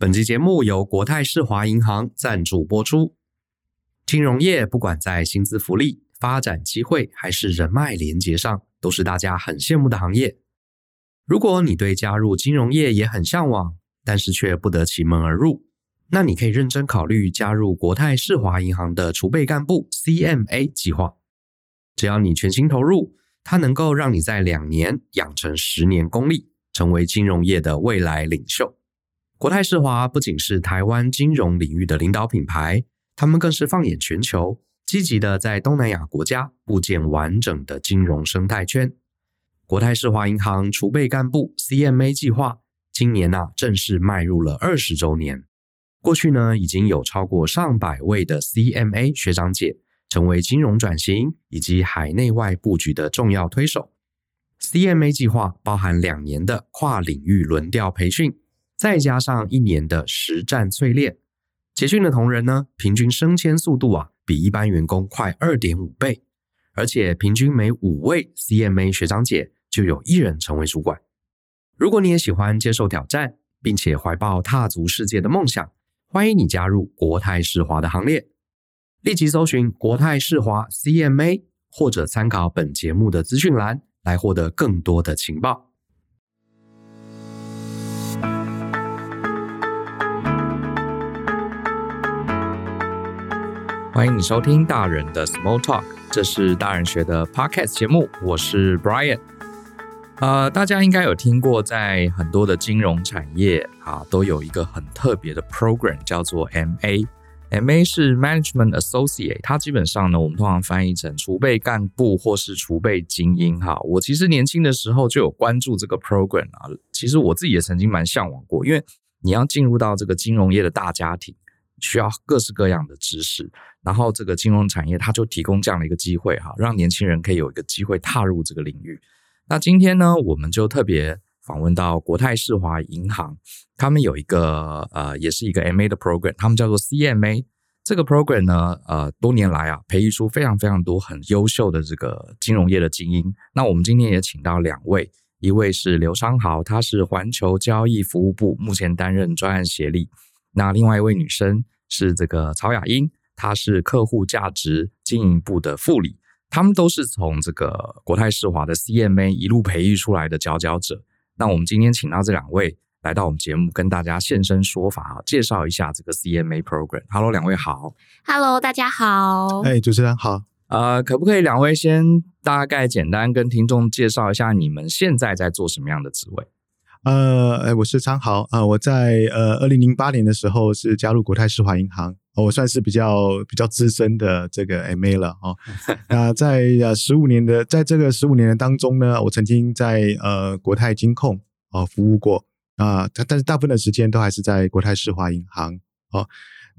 本期节目由国泰世华银行赞助播出。金融业不管在薪资福利、发展机会还是人脉连接上，都是大家很羡慕的行业。如果你对加入金融业也很向往，但是却不得其门而入，那你可以认真考虑加入国泰世华银行的储备干部 CMA 计划。只要你全心投入，它能够让你在两年养成十年功力，成为金融业的未来领袖。国泰世华不仅是台湾金融领域的领导品牌，他们更是放眼全球，积极的在东南亚国家构建完整的金融生态圈。国泰世华银行储备干部 CMA 计划今年呢、正式迈入了二十周年。过去呢，已经有超过上百位的 CMA 学长姐成为金融转型以及海内外布局的重要推手。CMA 计划包含两年的跨领域轮调培训。再加上一年的实战淬炼，结训的同仁呢，平均升迁速度啊，比一般员工快二点五倍，而且平均每五位 CMA 学长姐就有一人成为主管。如果你也喜欢接受挑战，并且怀抱踏足世界的梦想，欢迎你加入国泰世华的行列。立即搜寻国泰世华 CMA，或者参考本节目的资讯栏来获得更多的情报。欢迎你收听大人的 Small Talk，这是大人学的 Podcast 节目，我是 Brian。呃，大家应该有听过，在很多的金融产业啊，都有一个很特别的 program，叫做 MA。MA 是 Management Associate，它基本上呢，我们通常翻译成储备干部或是储备精英。哈，我其实年轻的时候就有关注这个 program 啊，其实我自己也曾经蛮向往过，因为你要进入到这个金融业的大家庭。需要各式各样的知识，然后这个金融产业它就提供这样的一个机会哈，让年轻人可以有一个机会踏入这个领域。那今天呢，我们就特别访问到国泰世华银行，他们有一个呃，也是一个 MA 的 program，他们叫做 CMA。这个 program 呢，呃，多年来啊，培育出非常非常多很优秀的这个金融业的精英。那我们今天也请到两位，一位是刘昌豪，他是环球交易服务部目前担任专案协理。那另外一位女生是这个曹雅英，她是客户价值经营部的副理，他们都是从这个国泰世华的 CMA 一路培育出来的佼佼者。那我们今天请到这两位来到我们节目，跟大家现身说法啊，介绍一下这个 CMA program。Hello，两位好。Hello，大家好。哎，主持人好。呃，可不可以两位先大概简单跟听众介绍一下你们现在在做什么样的职位？呃，我是昌豪啊，呃，我在呃二零零八年的时候是加入国泰世华银行，呃，我算是比较比较资深的这个 MA 了哦。那在呃十五年的在这个十五年的当中呢，我曾经在呃国泰金控啊，呃，服务过啊，但，呃，但是大部分的时间都还是在国泰世华银行哦，呃。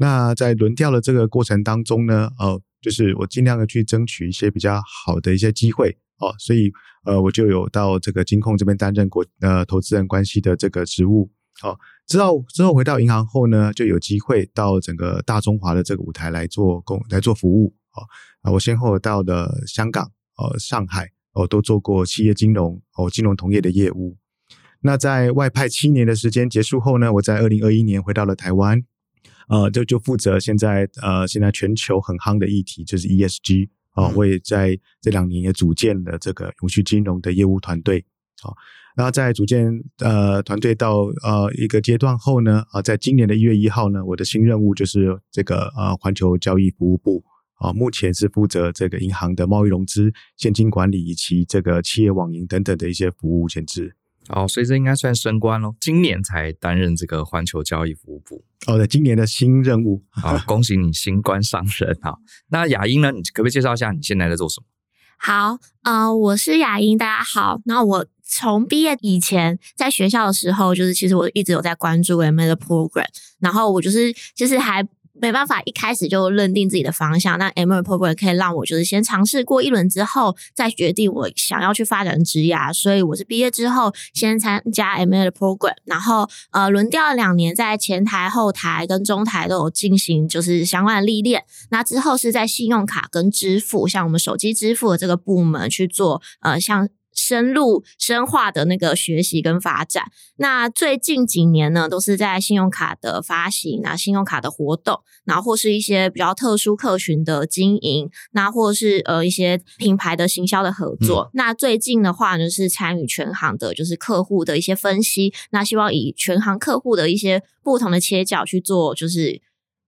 那在轮调的这个过程当中呢，哦，就是我尽量的去争取一些比较好的一些机会。哦，所以呃，我就有到这个金控这边担任过呃投资人关系的这个职务。好、哦，之后之后回到银行后呢，就有机会到整个大中华的这个舞台来做工来做服务。啊、哦，啊，我先后到了香港、呃上海，哦都做过企业金融哦金融同业的业务。那在外派七年的时间结束后呢，我在二零二一年回到了台湾，呃就就负责现在呃现在全球很夯的议题就是 ESG。啊，我也在这两年也组建了这个永续金融的业务团队。好，然后在组建呃团队到呃一个阶段后呢，啊，在今年的一月一号呢，我的新任务就是这个呃环球交易服务部。啊，目前是负责这个银行的贸易融资、现金管理以及这个企业网银等等的一些服务前置。哦，所以这应该算升官喽。今年才担任这个环球交易服务部。哦，对，今年的新任务。好，恭喜你新官上任啊！那雅英呢？你可不可以介绍一下你现在在做什么？好，呃，我是雅英，大家好。那我从毕业以前，在学校的时候，就是其实我一直有在关注 MA 的 program，然后我就是就是还。没办法，一开始就认定自己的方向。那 MA program 可以让我就是先尝试过一轮之后，再决定我想要去发展职涯。所以我是毕业之后先参加 MA 的 program，然后呃轮调两年，在前台、后台跟中台都有进行就是相关的历练。那之后是在信用卡跟支付，像我们手机支付的这个部门去做呃像。深入深化的那个学习跟发展。那最近几年呢，都是在信用卡的发行，啊信用卡的活动，然后或是一些比较特殊客群的经营，那或是呃一些品牌的行销的合作。嗯、那最近的话呢，是参与全行的，就是客户的一些分析。那希望以全行客户的一些不同的切角去做，就是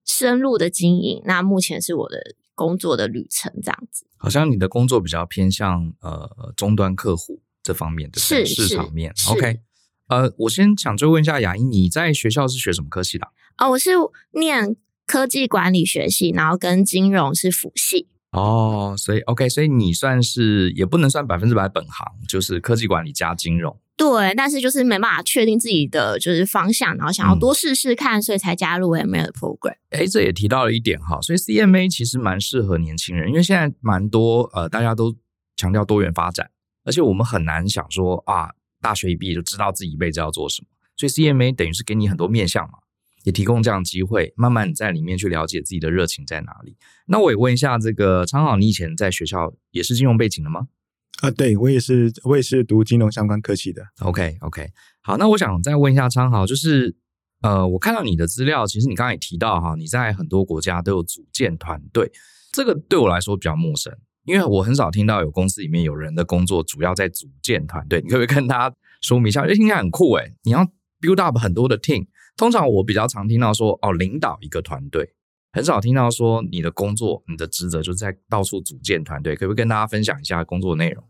深入的经营。那目前是我的工作的旅程，这样子。好像你的工作比较偏向呃终端客户这方面的市场面。OK，呃，我先想追问一下雅英，你在学校是学什么科系的？哦，我是念科技管理学系，然后跟金融是辅系。哦，所以 OK，所以你算是也不能算百分之百本行，就是科技管理加金融。对，但是就是没办法确定自己的就是方向，然后想要多试试看，嗯、所以才加入 MA 的 program。哎，这也提到了一点哈，所以 CMA 其实蛮适合年轻人，因为现在蛮多呃大家都强调多元发展，而且我们很难想说啊，大学一毕业就知道自己一辈子要做什么，所以 CMA 等于是给你很多面向嘛。也提供这样的机会，慢慢在里面去了解自己的热情在哪里。那我也问一下，这个昌豪，你以前在学校也是金融背景的吗？啊，对，我也是，我也是读金融相关科系的。OK OK，好，那我想再问一下昌豪，就是呃，我看到你的资料，其实你刚才也提到哈，你在很多国家都有组建团队，这个对我来说比较陌生，因为我很少听到有公司里面有人的工作主要在组建团队。你可不可以跟大家说明一下？我觉得听起来很酷诶，你要 build up 很多的 team。通常我比较常听到说哦，领导一个团队，很少听到说你的工作、你的职责就是在到处组建团队。可不可以跟大家分享一下工作内容？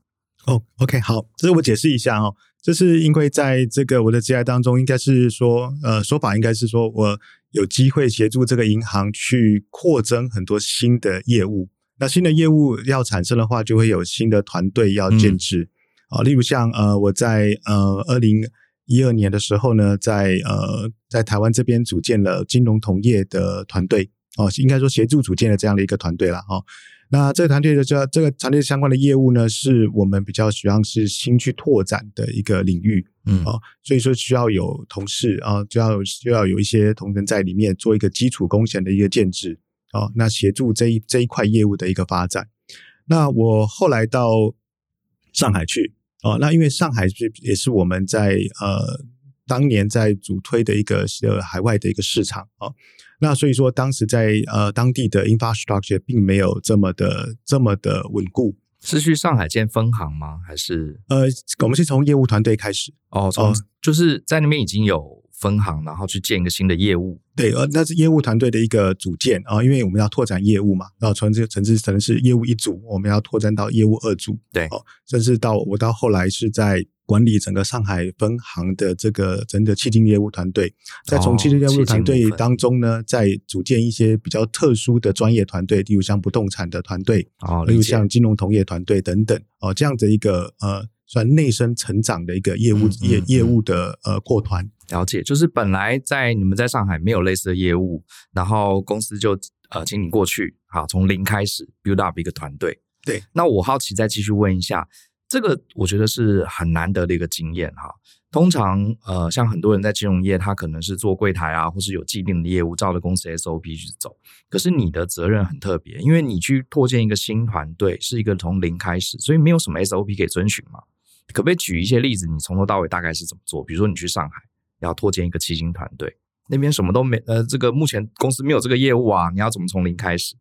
哦，OK，好，这是我解释一下哦，这是因为在这个我的职业当中，应该是说，呃，说法应该是说我有机会协助这个银行去扩增很多新的业务。那新的业务要产生的话，就会有新的团队要建制啊、嗯哦。例如像呃，我在呃二零。一二年的时候呢，在呃，在台湾这边组建了金融同业的团队哦，应该说协助组建的这样的一个团队了哦。那这个团队的这这个团队相关的业务呢，是我们比较希望是新去拓展的一个领域，嗯哦，所以说需要有同事啊，就要就要有一些同仁在里面做一个基础工程的一个建制哦，那协助这一这一块业务的一个发展。那我后来到上海去。哦，那因为上海是也是我们在呃当年在主推的一个呃海外的一个市场哦，那所以说当时在呃当地的 infrastructure 并没有这么的这么的稳固。是去上海建分行吗？还是呃我们是从业务团队开始哦，从就是在那边已经有分行，然后去建一个新的业务。对，呃，那是业务团队的一个组建啊，因为我们要拓展业务嘛，然后从这个层次可能是业务一组，我们要拓展到业务二组，对，哦，甚至到我到后来是在管理整个上海分行的这个整个企金业务团队，在从企金业务团队当中呢，哦、再组建一些比较特殊的专业团队，例如像不动产的团队，哦，例如像金融同业团队等等，哦，这样的一个呃。算内生成长的一个业务业、嗯嗯、业务的呃扩团，了解，就是本来在你们在上海没有类似的业务，然后公司就呃请你过去，好，从零开始 build up 一个团队。对，那我好奇再继续问一下，这个我觉得是很难得的一个经验哈。通常呃像很多人在金融业，他可能是做柜台啊，或是有既定的业务，照着公司 SOP 去走。可是你的责任很特别，因为你去拓建一个新团队，是一个从零开始，所以没有什么 SOP 可以遵循嘛。可不可以举一些例子？你从头到尾大概是怎么做？比如说你去上海要拓建一个企金团队，那边什么都没，呃，这个目前公司没有这个业务啊，你要怎么从零开始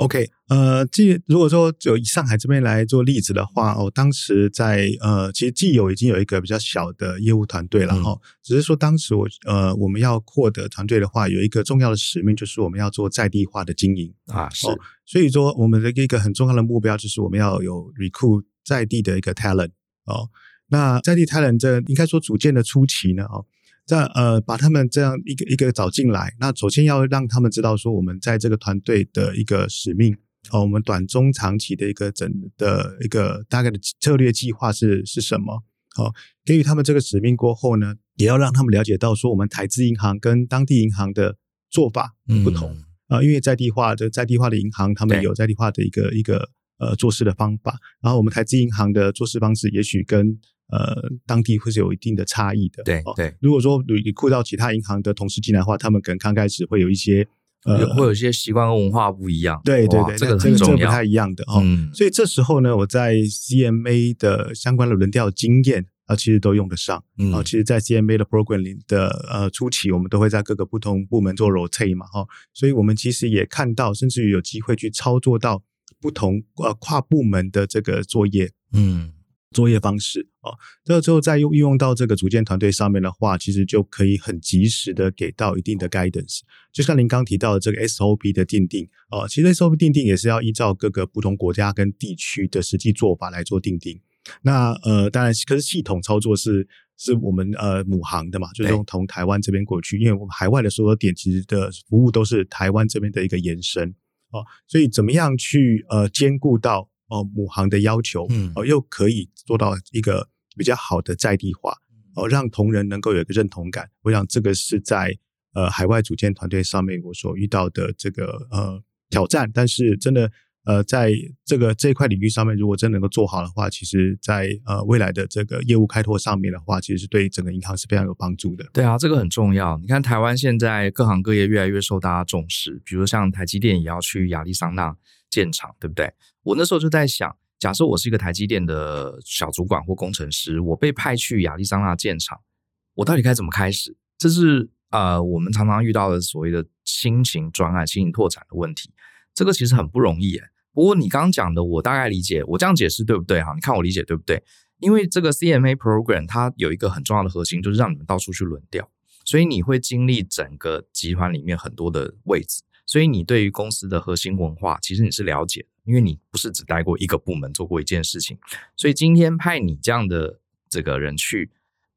？OK，呃，既如果说就以上海这边来做例子的话，哦，当时在呃，其实既有已经有一个比较小的业务团队了哈，嗯、只是说当时我呃我们要扩的团队的话，有一个重要的使命就是我们要做在地化的经营啊，是，所以说我们的一个很重要的目标就是我们要有 recruit 在地的一个 talent。哦，那在地 talent 这应该说组建的初期呢，哦，在呃把他们这样一个一个找进来，那首先要让他们知道说我们在这个团队的一个使命，哦，我们短中长期的一个整的一个大概的策略计划是是什么？哦，给予他们这个使命过后呢，也要让他们了解到说我们台资银行跟当地银行的做法不同啊，嗯，因为在地化的在地化的银行，他们有在地化的一个一个。呃，做事的方法，然后我们台资银行的做事方式，也许跟呃当地会是有一定的差异的。对对，如果说你你雇到其他银行的同事进来的话，他们可能刚开始会有一些呃，会有一些习惯和文化不一样。对对对，这个这个这个不太一样的哦。嗯，所以这时候呢，我在 CMA 的相关的轮调经验啊，其实都用得上。嗯，其实，在 CMA 的 program 里的呃初期，我们都会在各个不同部门做 rotate 嘛，哈，所以我们其实也看到，甚至于有机会去操作到不同呃跨部门的这个作业。嗯。作业方式啊，这之后再用运用到这个组建团队上面的话，其实就可以很及时的给到一定的 guidance。就像您刚提到的这个 SOP 的定定啊，其实 SOP 定定也是要依照各个不同国家跟地区的实际做法来做定定。那呃，当然，可是系统操作是是我们呃母行的嘛，就是从从台湾这边过去，因为我们海外的所有点其实的服务都是台湾这边的一个延伸哦，所以怎么样去呃兼顾到。哦，母行的要求，嗯，哦，又可以做到一个比较好的在地化，哦，让同仁能够有一个认同感。我想这个是在呃海外组建团队上面我所遇到的这个呃挑战。但是真的呃在这个这一块领域上面，如果真能够做好的话，其实在呃未来的这个业务开拓上面的话，其实是对整个银行是非常有帮助的。对啊，这个很重要。你看台湾现在各行各业越来越受大家重视，比如像台积电也要去亚利桑那建厂，对不对？我那时候就在想，假设我是一个台积电的小主管或工程师，我被派去亚利桑那建厂，我到底该怎么开始？这是呃我们常常遇到的所谓的新型专案、新型拓展的问题。这个其实很不容易诶。不过你刚刚讲的，我大概理解，我这样解释对不对？哈，你看我理解对不对？因为这个 CMA program 它有一个很重要的核心，就是让你们到处去轮调，所以你会经历整个集团里面很多的位置。所以你对于公司的核心文化，其实你是了解的，因为你不是只待过一个部门做过一件事情。所以今天派你这样的这个人去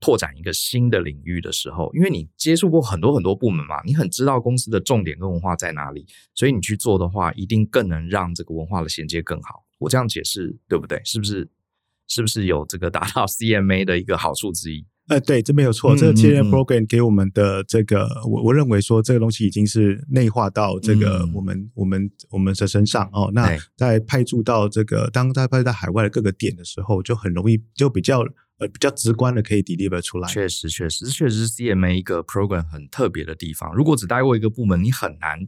拓展一个新的领域的时候，因为你接触过很多很多部门嘛，你很知道公司的重点跟文化在哪里，所以你去做的话，一定更能让这个文化的衔接更好。我这样解释对不对？是不是？是不是有这个达到 CMA 的一个好处之一？呃，对，这没有错。这个 CMA program 给我们的这个，我我认为说这个东西已经是内化到这个我们、嗯、我们我们的身上哦。那在派驻到这个，当在派驻到海外的各个点的时候，就很容易就比较呃比较直观的可以 deliver 出来。确实，确实，确实是 CMA 一个 program 很特别的地方。如果只待过一个部门，你很难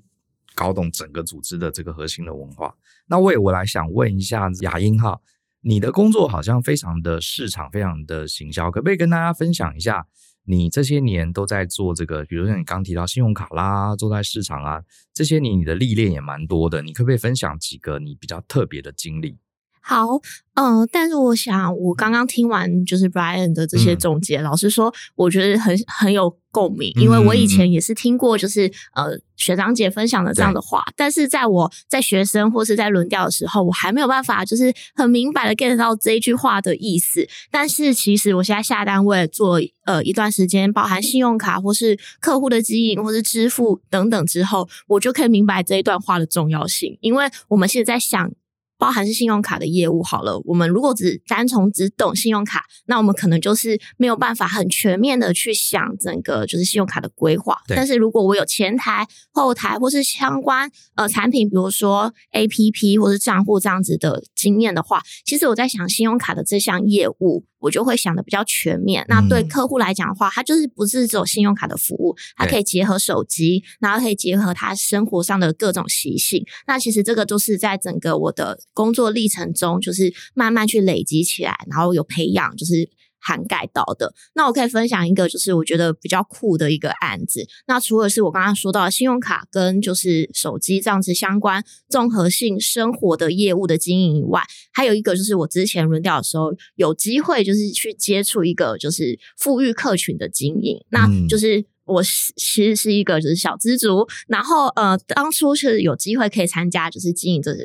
搞懂整个组织的这个核心的文化。那为我来想问一下雅英哈。你的工作好像非常的市场，非常的行销，可不可以跟大家分享一下，你这些年都在做这个？比如说你刚提到信用卡啦，做在市场啊，这些年你的历练也蛮多的，你可不可以分享几个你比较特别的经历？好，嗯、呃，但是我想，我刚刚听完就是 Brian 的这些总结，嗯、老实说，我觉得很很有共鸣，因为我以前也是听过，就是呃学长姐分享的这样的话，但是在我在学生或是在轮调的时候，我还没有办法就是很明白的 get 到这一句话的意思。但是其实我现在下单位做呃一段时间，包含信用卡或是客户的经营或是支付等等之后，我就可以明白这一段话的重要性，因为我们现在在想。包含是信用卡的业务好了，我们如果只单从只懂信用卡，那我们可能就是没有办法很全面的去想整个就是信用卡的规划。但是如果我有前台、后台或是相关呃产品，比如说 APP 或是账户这样子的经验的话，其实我在想信用卡的这项业务。我就会想的比较全面。那对客户来讲的话，它就是不是只有信用卡的服务，它可以结合手机，然后可以结合他生活上的各种习性。那其实这个就是在整个我的工作历程中，就是慢慢去累积起来，然后有培养，就是。涵盖到的，那我可以分享一个，就是我觉得比较酷的一个案子。那除了是我刚刚说到的信用卡跟就是手机这样子相关综合性生活的业务的经营以外，还有一个就是我之前轮调的时候有机会就是去接触一个就是富裕客群的经营，那就是我其实是一个就是小资族，然后呃当初是有机会可以参加就是经营这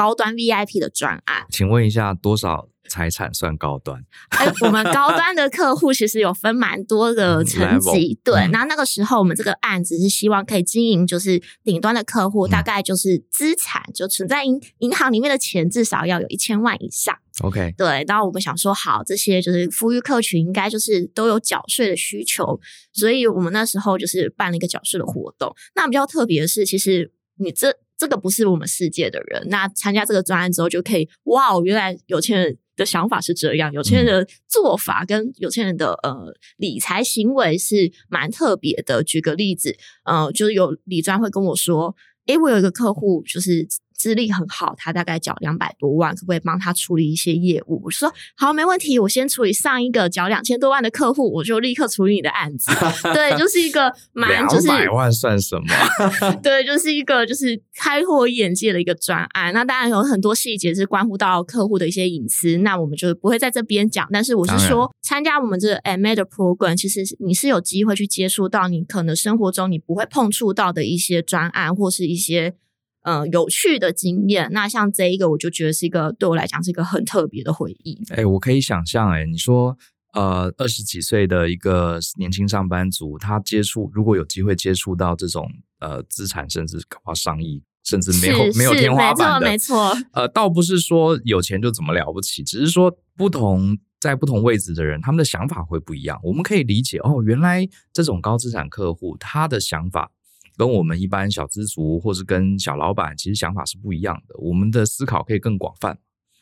高端 VIP 的专案，请问一下多少？财产算高端，哎，我们高端的客户其实有分蛮多个层级，对。那那个时候我们这个案子是希望可以经营，就是顶端的客户，大概就是资产就存在银银行里面的钱至少要有一千万以上。OK，对。然后我们想说，好，这些就是富裕客群应该就是都有缴税的需求，所以我们那时候就是办了一个缴税的活动。那比较特别的是，其实你这这个不是我们世界的人，那参加这个专案之后就可以，哇，原来有钱人。的想法是这样，有钱人的做法跟有钱人的呃理财行为是蛮特别的。举个例子，呃，就是有理专会跟我说，诶，我有一个客户就是。资历很好，他大概缴两百多万，可不可以帮他处理一些业务？我说好，没问题，我先处理上一个缴两千多万的客户，我就立刻处理你的案子。对，就是一个 蛮就是两百万算什么？对，就是一个就是开阔眼界的一个专案。那当然有很多细节是关乎到客户的一些隐私，那我们就不会在这边讲。但是我是说，参加我们这个 MA 的 program，其实你是有机会去接触到你可能生活中你不会碰触到的一些专案或是一些。呃，有趣的经验。那像这一个，我就觉得是一个对我来讲是一个很特别的回忆。哎、欸，我可以想象，哎，你说，呃，二十几岁的一个年轻上班族，他接触如果有机会接触到这种呃资产，甚至搞到上亿，甚至没有没有天花板的，没错，没错。呃，倒不是说有钱就怎么了不起，只是说不同在不同位置的人，他们的想法会不一样。我们可以理解，哦，原来这种高资产客户他的想法。跟我们一般小资族，或是跟小老板，其实想法是不一样的。我们的思考可以更广泛。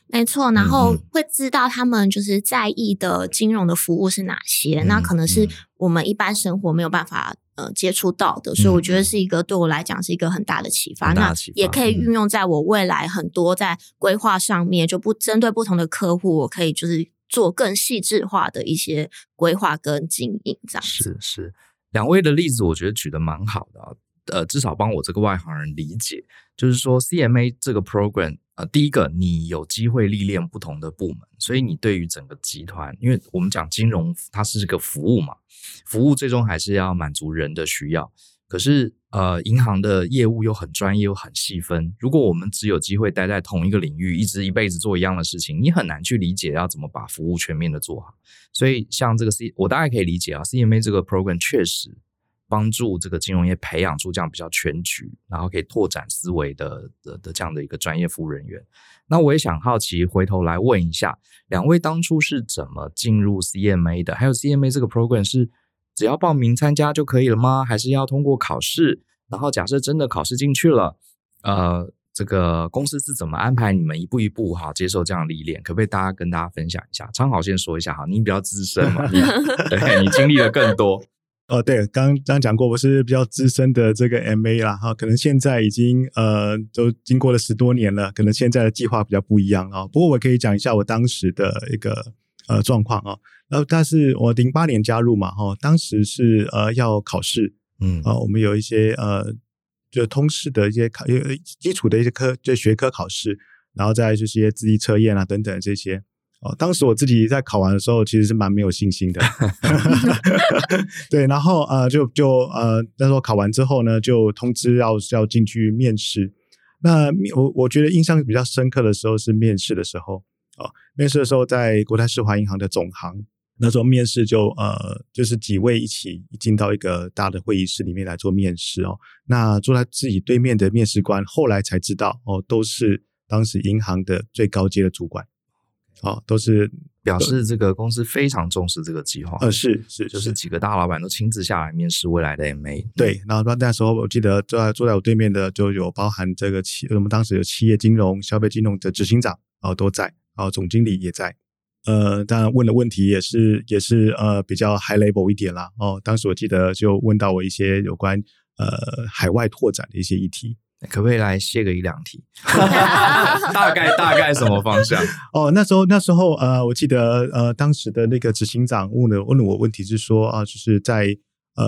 没错，然后会知道他们就是在意的金融的服务是哪些，嗯、那可能是我们一般生活没有办法呃接触到的，嗯、所以我觉得是一个对我来讲是一个很大的启发。那也可以运用在我未来很多在规划上面，就不针对不同的客户，我可以就是做更细致化的一些规划跟经营，这样子。是是，两位的例子我觉得举得蛮好的啊。呃，至少帮我这个外行人理解，就是说 CMA 这个 program，呃，第一个你有机会历练不同的部门，所以你对于整个集团，因为我们讲金融它是个服务嘛，服务最终还是要满足人的需要。可是呃，银行的业务又很专业又很细分，如果我们只有机会待在同一个领域，一直一辈子做一样的事情，你很难去理解要怎么把服务全面的做好。所以像这个 C，我大概可以理解啊，CMA 这个 program 确实。帮助这个金融业培养出这样比较全局，然后可以拓展思维的的的这样的一个专业服务人员。那我也想好奇，回头来问一下，两位当初是怎么进入 CMA 的？还有 CMA 这个 program 是只要报名参加就可以了吗？还是要通过考试？然后假设真的考试进去了，呃，这个公司是怎么安排你们一步一步哈接受这样的历练？可不可以大家跟大家分享一下？昌好先说一下哈，你比较资深嘛，你 对你经历的更多。哦，对，刚刚讲过，我是比较资深的这个 MA 啦，哈，可能现在已经呃，都经过了十多年了，可能现在的计划比较不一样啊。不过我可以讲一下我当时的一个呃状况啊。然后，但是我零八年加入嘛，哈，当时是呃要考试，嗯，啊，我们有一些呃，就通识的一些考，有基础的一些科，就学科考试，然后再就是一些智力测验啊等等这些。哦，当时我自己在考完的时候，其实是蛮没有信心的。对，然后呃，就就呃，那时候考完之后呢，就通知要要进去面试。那我我觉得印象比较深刻的时候是面试的时候。哦，面试的时候在国泰世华银行的总行，那时候面试就呃，就是几位一起进到一个大的会议室里面来做面试哦。那坐在自己对面的面试官，后来才知道哦，都是当时银行的最高阶的主管。哦，都是表示这个公司非常重视这个计划。呃，是是，就是几个大老板都亲自下来面试未来的 MA。对，然后那那时候我记得坐在坐在我对面的就有包含这个企，我们当时有企业金融、消费金融的执行长，然后都在，然后总经理也在。呃，当然问的问题也是也是呃比较 high level 一点啦。哦，当时我记得就问到我一些有关呃海外拓展的一些议题。可不可以来泄个一两题？大概大概什么方向？哦，那时候那时候呃，我记得呃，当时的那个执行长问了问了我问题，是说啊、呃，就是在呃，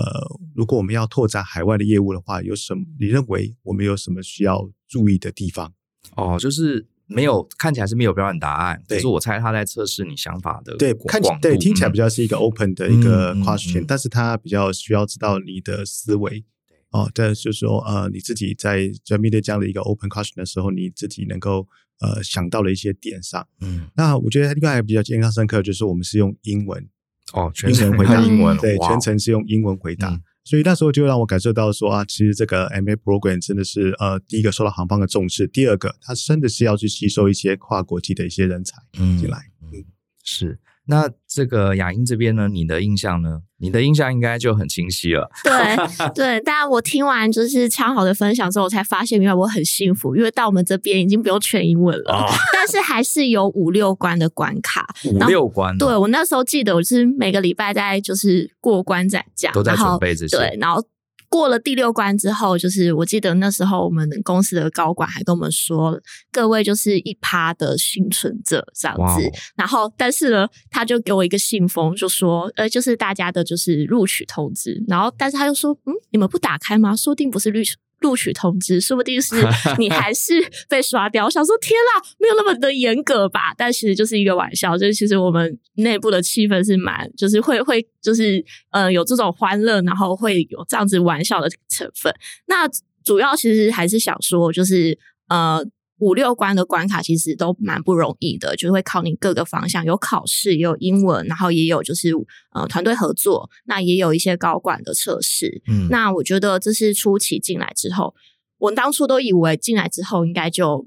如果我们要拓展海外的业务的话，有什么？你认为我们有什么需要注意的地方？哦，就是没有看起来是没有标准答案，对，可是我猜他在测试你想法的对，看起来对听起来比较是一个 open 的一个 question，、嗯嗯嗯、但是他比较需要知道你的思维。哦，这就是说，呃，你自己在在面对这样的一个 open question 的时候，你自己能够呃想到的一些点上。嗯，那我觉得另外比较印象深刻，就是我们是用英文哦，全程回答英文，对，全程是用英文回答，嗯、所以那时候就让我感受到说啊，其实这个 MA program 真的是呃，第一个受到行方的重视，第二个它真的是要去吸收一些跨国际的一些人才进来。嗯，嗯是。那这个雅英这边呢？你的印象呢？你的印象应该就很清晰了。对对，但我听完就是超好的分享之后，我才发现原来我很幸福，因为到我们这边已经不用全英文了，哦、但是还是有五六关的关卡。五六关、哦？对，我那时候记得，我是每个礼拜在就是过关斩将，都在准备这些。对，然后。过了第六关之后，就是我记得那时候我们公司的高管还跟我们说，各位就是一趴的幸存者这样子。Wow. 然后，但是呢，他就给我一个信封，就说，呃，就是大家的就是录取通知。然后，但是他又说，嗯，你们不打开吗？说不定不是录取。录取通知，说不定是 你还是被刷掉。我想说，天啦，没有那么的严格吧？但其实就是一个玩笑，就是其实我们内部的气氛是蛮，就是会会就是呃有这种欢乐，然后会有这样子玩笑的成分。那主要其实还是想说，就是呃。五六关的关卡其实都蛮不容易的，就是会考你各个方向，有考试，也有英文，然后也有就是呃团队合作，那也有一些高管的测试。嗯，那我觉得这是初期进来之后，我当初都以为进来之后应该就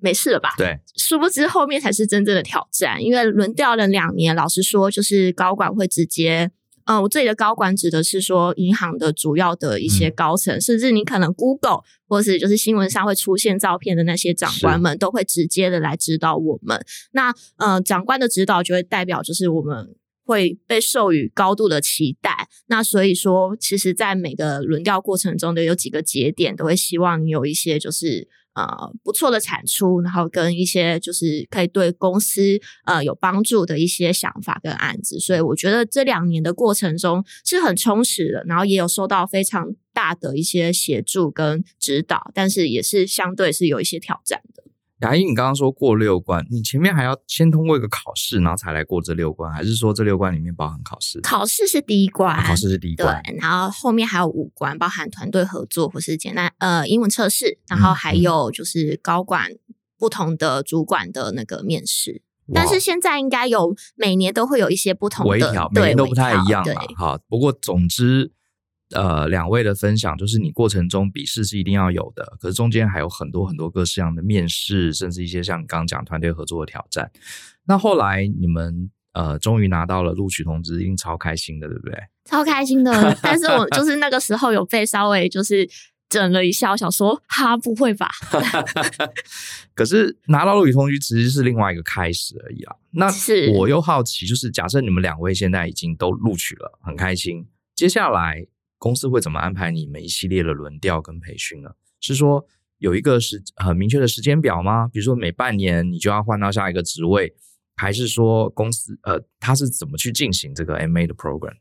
没事了吧？对，殊不知后面才是真正的挑战，因为轮调了两年，老实说，就是高管会直接。嗯，我这里的高管指的是说银行的主要的一些高层，嗯、甚至你可能 Google 或是就是新闻上会出现照片的那些长官们，都会直接的来指导我们。那呃，长官的指导就会代表就是我们会被授予高度的期待。那所以说，其实，在每个轮调过程中的有几个节点，都会希望你有一些就是。呃，不错的产出，然后跟一些就是可以对公司呃有帮助的一些想法跟案子，所以我觉得这两年的过程中是很充实的，然后也有收到非常大的一些协助跟指导，但是也是相对是有一些挑战的。雅英，你刚刚说过六关，你前面还要先通过一个考试，然后才来过这六关，还是说这六关里面包含考试？考试是第一关，啊、考试是第一关，对，然后后面还有五关，包含团队合作或是简单呃英文测试，然后还有就是高管不同的主管的那个面试。嗯、但是现在应该有每年都会有一些不同的，微调，每年都不太一样嘛。好，不过总之。呃，两位的分享就是你过程中笔试是一定要有的，可是中间还有很多很多各式样的面试，甚至一些像你刚刚讲团队合作的挑战。那后来你们呃终于拿到了录取通知，一定超开心的，对不对？超开心的，但是我就是那个时候有被稍微就是整了一下，我想说哈，不会吧？可是拿到录取通知其实是另外一个开始而已啊。那我又好奇，就是假设你们两位现在已经都录取了，很开心，接下来。公司会怎么安排你们一系列的轮调跟培训呢？是说有一个时很明确的时间表吗？比如说每半年你就要换到下一个职位，还是说公司呃它是怎么去进行这个 MA 的 program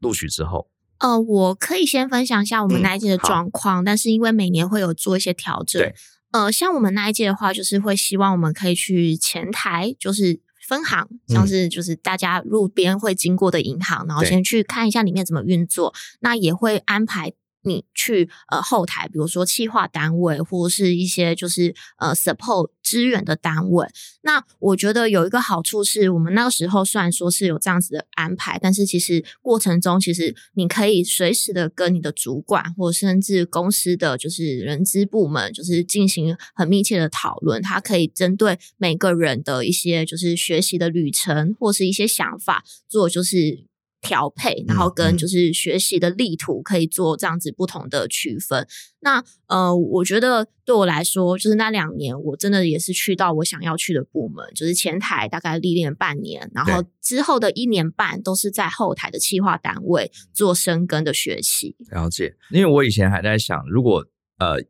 录取之后？呃，我可以先分享一下我们那一届的状况，嗯、但是因为每年会有做一些调整，对呃，像我们那一届的话，就是会希望我们可以去前台，就是。分行像是就是大家路边会经过的银行，嗯、然后先去看一下里面怎么运作，那也会安排。你去呃后台，比如说企划单位或者是一些就是呃 support 支援的单位。那我觉得有一个好处是，我们那个时候虽然说是有这样子的安排，但是其实过程中其实你可以随时的跟你的主管或甚至公司的就是人资部门，就是进行很密切的讨论。他可以针对每个人的一些就是学习的旅程或是一些想法做就是。调配，然后跟就是学习的力图可以做这样子不同的区分。嗯、那呃，我觉得对我来说，就是那两年我真的也是去到我想要去的部门，就是前台大概历练半年，然后之后的一年半都是在后台的企划单位做深耕的学习。了解，因为我以前还在想，如果呃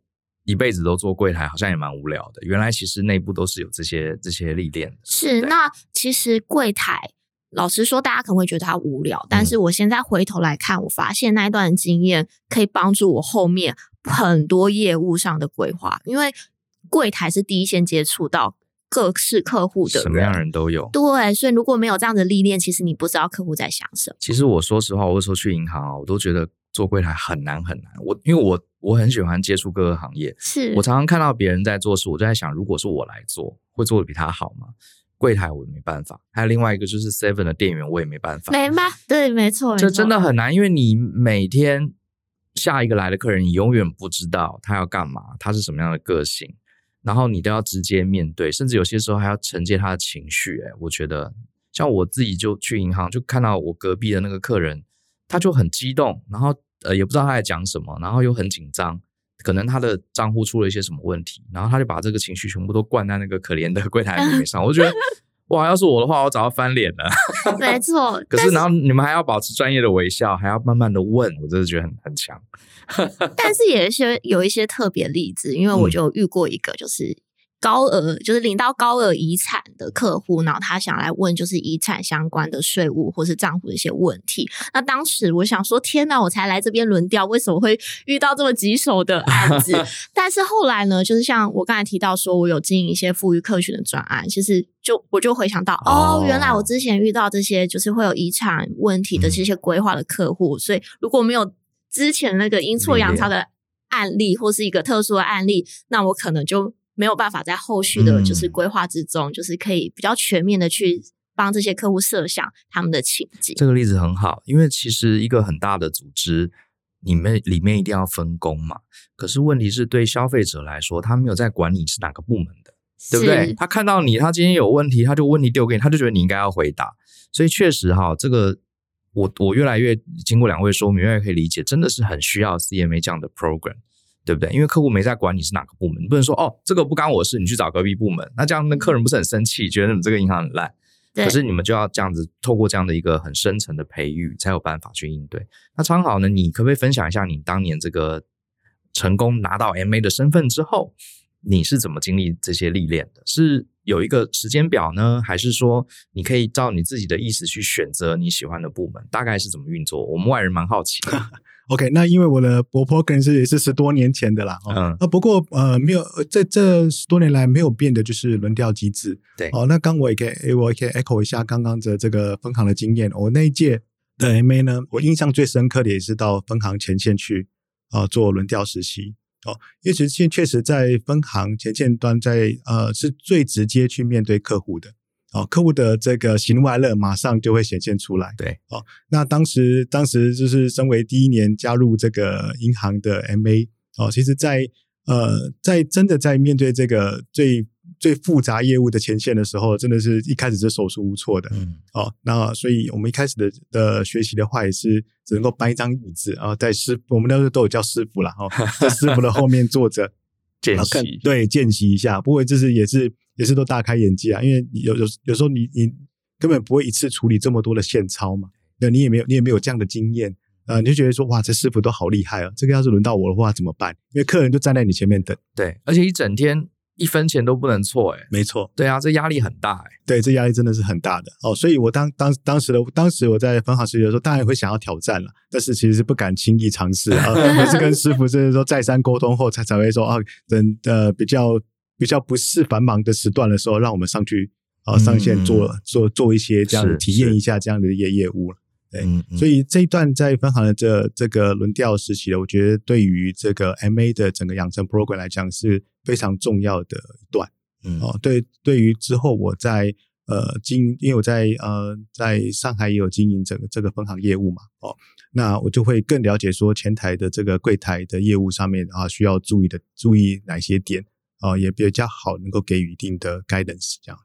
一辈子都做柜台，好像也蛮无聊的。原来其实内部都是有这些这些历练的。是，那其实柜台。老实说，大家可能会觉得它无聊，但是我现在回头来看，我发现那一段的经验可以帮助我后面很多业务上的规划。因为柜台是第一线接触到各式客户的，什么样人都有。对，所以如果没有这样的历练，其实你不知道客户在想什么。其实我说实话，我说去银行啊，我都觉得做柜台很难很难。我因为我我很喜欢接触各个行业，是我常常看到别人在做事，我就在想，如果是我来做，会做的比他好吗？柜台我也没办法，还有另外一个就是 Seven 的店员，我也没办法。没吗？对，没错，这真的很难，因为你每天下一个来的客人，你永远不知道他要干嘛，他是什么样的个性，然后你都要直接面对，甚至有些时候还要承接他的情绪。哎，我觉得像我自己就去银行，就看到我隔壁的那个客人，他就很激动，然后呃也不知道他在讲什么，然后又很紧张，可能他的账户出了一些什么问题，然后他就把这个情绪全部都灌在那个可怜的柜台妹妹上。我就觉得哇，要是我的话，我早要翻脸了。没错，可是然后你们还要保持专业的微笑，还要慢慢的问，我真的觉得很很强。但是也有一些有一些特别例子，因为我就遇过一个就是。高额就是领到高额遗产的客户，然后他想来问就是遗产相关的税务或是账户的一些问题。那当时我想说，天哪，我才来这边轮调，为什么会遇到这么棘手的 案子？但是后来呢，就是像我刚才提到说，我有经营一些富裕客群的专案，其实就我就回想到，哦，原来我之前遇到这些就是会有遗产问题的这些规划的客户，所以如果没有之前那个阴错阳差的案例或是一个特殊的案例，那我可能就。没有办法在后续的，就是规划之中，嗯、就是可以比较全面的去帮这些客户设想他们的情景。这个例子很好，因为其实一个很大的组织，你们里面一定要分工嘛。可是问题是对消费者来说，他没有在管你是哪个部门的，对不对？他看到你，他今天有问题，他就问题丢给你，他就觉得你应该要回答。所以确实哈，这个我我越来越经过两位说明，越来越可以理解，真的是很需要 CMA 这样的 program。对不对？因为客户没在管你是哪个部门，你不能说哦，这个不干我事，你去找隔壁部门。那这样，那客人不是很生气，觉得你们这个银行很烂。可是你们就要这样子，透过这样的一个很深层的培育，才有办法去应对。那昌好呢？你可不可以分享一下你当年这个成功拿到 MA 的身份之后，你是怎么经历这些历练的？是有一个时间表呢，还是说你可以照你自己的意思去选择你喜欢的部门？大概是怎么运作？我们外人蛮好奇的。OK，那因为我的伯伯跟是也是十多年前的啦，嗯，啊，不过呃，没有在这十多年来没有变的就是轮调机制，对，哦，那刚我也可以，我也可以 echo 一下刚刚的这个分行的经验，我那一届的 MA 呢，我印象最深刻的也是到分行前线去啊、呃、做轮调实习，哦，因为其实确实在分行前线端在呃是最直接去面对客户的。哦，客户的这个喜怒哀乐马上就会显现出来。对，哦，那当时当时就是身为第一年加入这个银行的 MA，哦，其实在呃，在真的在面对这个最最复杂业务的前线的时候，真的是一开始是手足无措的。嗯，哦，那所以我们一开始的的学习的话，也是只能够搬一张椅子啊，在师我们那时候都有叫师傅了哈，在师傅的后面坐着 见习，对，见习一下。不过这是也是。也是都大开眼界啊，因为有有有时候你你根本不会一次处理这么多的现钞嘛，那你也没有你也没有这样的经验啊、呃，你就觉得说哇，这师傅都好厉害啊，这个要是轮到我的话怎么办？因为客人就站在你前面等，对，而且一整天一分钱都不能错，诶，没错，对啊，这压力很大，诶，对，这压力真的是很大的哦，所以我当当当时的当时我在分行实习的时候，当然会想要挑战了，但是其实是不敢轻易尝试啊，还是跟师傅就是说再三沟通后才才会说啊，等呃比较。比较不是繁忙的时段的时候，让我们上去啊上线做、嗯、做做一些这样的体验一下这样的业业务了。对、嗯嗯，所以这一段在分行的这这个轮调时期的，我觉得对于这个 MA 的整个养成 program 来讲是非常重要的一段。嗯，哦，对，对于之后我在呃经，因为我在呃在上海也有经营整个这个分行业务嘛，哦，那我就会更了解说前台的这个柜台的业务上面啊需要注意的注意哪些点。哦，也比较好，能够给予一定的 guidance 这样。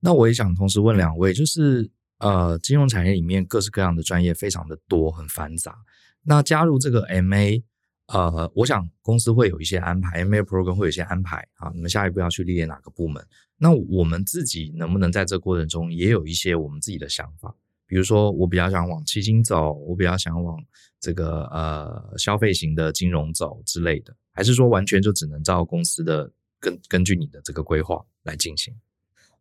那我也想同时问两位，就是呃，金融产业里面各式各样的专业非常的多，很繁杂。那加入这个 MA，呃，我想公司会有一些安排，MA program 会有一些安排啊。你们下一步要去历练哪个部门？那我们自己能不能在这过程中也有一些我们自己的想法？比如说，我比较想往基金走，我比较想往这个呃消费型的金融走之类的。还是说完全就只能照公司的根根据你的这个规划来进行？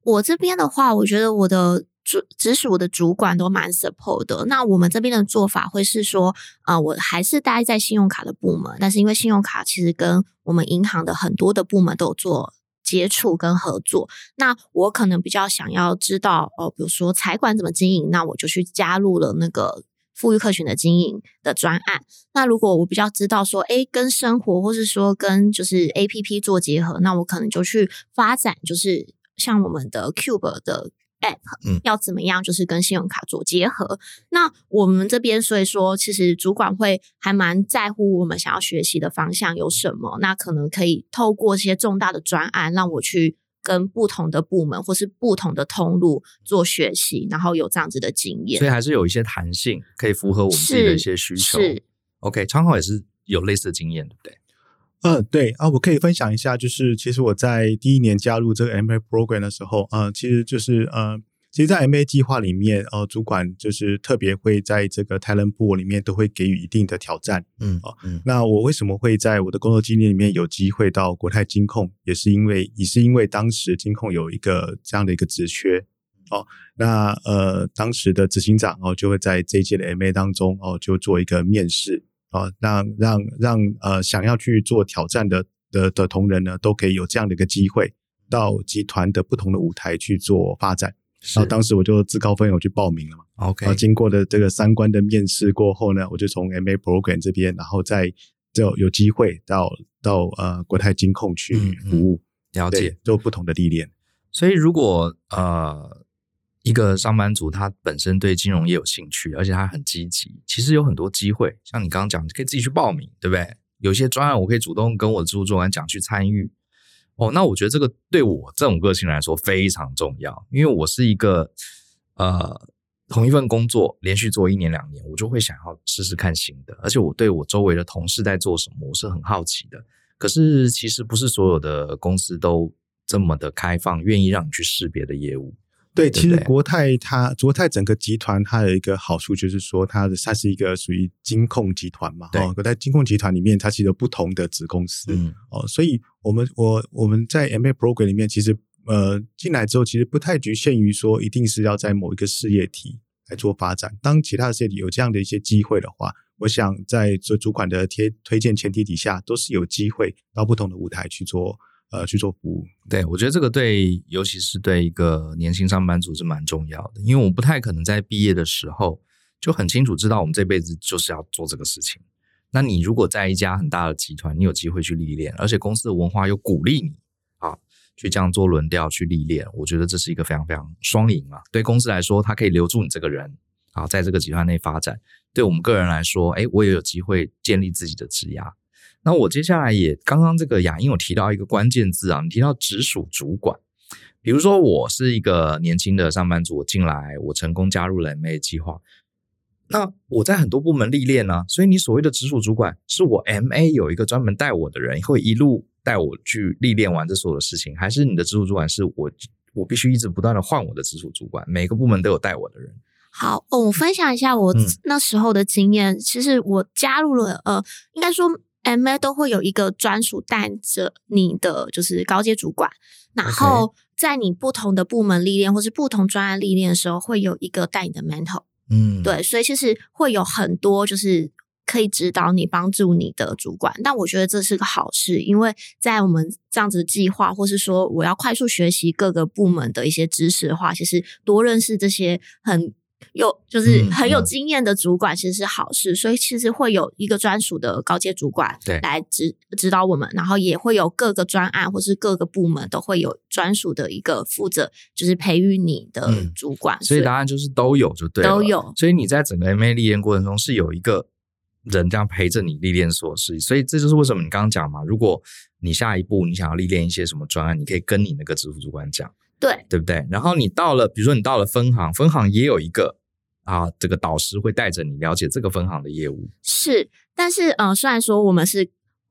我这边的话，我觉得我的主直属的主管都蛮 support 的。那我们这边的做法会是说，啊、我还是待在信用卡的部门，但是因为信用卡其实跟我们银行的很多的部门都有做接触跟合作，那我可能比较想要知道，哦、比如说财管怎么经营，那我就去加入了那个。富裕客群的经营的专案，那如果我比较知道说，哎，跟生活或是说跟就是 APP 做结合，那我可能就去发展，就是像我们的 Cube 的 App，嗯，要怎么样，就是跟信用卡做结合。那我们这边所以说，其实主管会还蛮在乎我们想要学习的方向有什么，那可能可以透过一些重大的专案，让我去跟不同的部门或是不同的通路做学习，然后有这样子的经验，所以还是有一些弹性，可以符合我们自己的一些需求。是，是 OK，昌浩也是有类似的经验，对不对？嗯、呃，对啊，我可以分享一下，就是其实我在第一年加入这个 MA program 的时候，呃，其实就是呃。其实，在 MA 计划里面，呃，主管就是特别会在这个 talent pool 里面都会给予一定的挑战，嗯，哦，嗯，那我为什么会在我的工作经历里面有机会到国泰金控，也是因为也是因为当时金控有一个这样的一个职缺，哦，那呃，当时的执行长哦就会在这一届的 MA 当中哦就做一个面试，哦，让让让呃想要去做挑战的的的同仁呢，都可以有这样的一个机会到集团的不同的舞台去做发展。然后当时我就自告奋勇去报名了嘛。OK，然后经过了这个三关的面试过后呢，我就从 MA Program 这边，然后再就有机会到到呃国泰金控去服务，嗯嗯、了解做不同的历练。所以如果呃一个上班族他本身对金融业有兴趣，而且他很积极，其实有很多机会。像你刚刚讲，可以自己去报名，对不对？有些专案我可以主动跟我的直属主管讲去参与。哦，那我觉得这个对我这种个性来说非常重要，因为我是一个呃同一份工作连续做一年两年，我就会想要试试看新的，而且我对我周围的同事在做什么，我是很好奇的。可是其实不是所有的公司都这么的开放，愿意让你去试别的业务。对，其实国泰它国泰整个集团它有一个好处，就是说它的它是一个属于金控集团嘛。哦，国泰金控集团里面它其实有不同的子公司。嗯。哦，所以我们我我们在 MA Program 里面，其实呃进来之后，其实不太局限于说一定是要在某一个事业体来做发展。当其他的事业体有这样的一些机会的话，我想在做主管的贴推荐前提底下，都是有机会到不同的舞台去做。呃，去做服务，对，我觉得这个对，尤其是对一个年轻上班族是蛮重要的，因为我不太可能在毕业的时候就很清楚知道我们这辈子就是要做这个事情。那你如果在一家很大的集团，你有机会去历练，而且公司的文化又鼓励你啊，去这样做轮调去历练，我觉得这是一个非常非常双赢啊。对公司来说，它可以留住你这个人啊，在这个集团内发展；对我们个人来说，哎，我也有机会建立自己的职涯。那我接下来也刚刚这个雅英有提到一个关键字啊，你提到直属主管，比如说我是一个年轻的上班族，我进来我成功加入了 MA 计划，那我在很多部门历练呢，所以你所谓的直属主管是我 MA 有一个专门带我的人，会一路带我去历练完这所有的事情，还是你的直属主管是我我必须一直不断的换我的直属主管，每个部门都有带我的人。好，我分享一下我那时候的经验，嗯、其实我加入了呃，应该说。MA 都会有一个专属带着你的，就是高阶主管。然后在你不同的部门历练或是不同专案历练的时候，会有一个带你的 mentor。嗯，对，所以其实会有很多就是可以指导你、帮助你的主管。但我觉得这是个好事，因为在我们这样子的计划，或是说我要快速学习各个部门的一些知识的话，其实多认识这些很。有就是很有经验的主管，其实是好事，嗯嗯、所以其实会有一个专属的高阶主管来指对指导我们，然后也会有各个专案或是各个部门都会有专属的一个负责，就是培育你的主管。嗯、所以答案就是都有就对了，都有。所以你在整个 MA 历练过程中是有一个人这样陪着你历练所有事，所以这就是为什么你刚刚讲嘛，如果你下一步你想要历练一些什么专案，你可以跟你那个直属主管讲。对，对不对？然后你到了，比如说你到了分行，分行也有一个啊，这个导师会带着你了解这个分行的业务。是，但是呃，虽然说我们是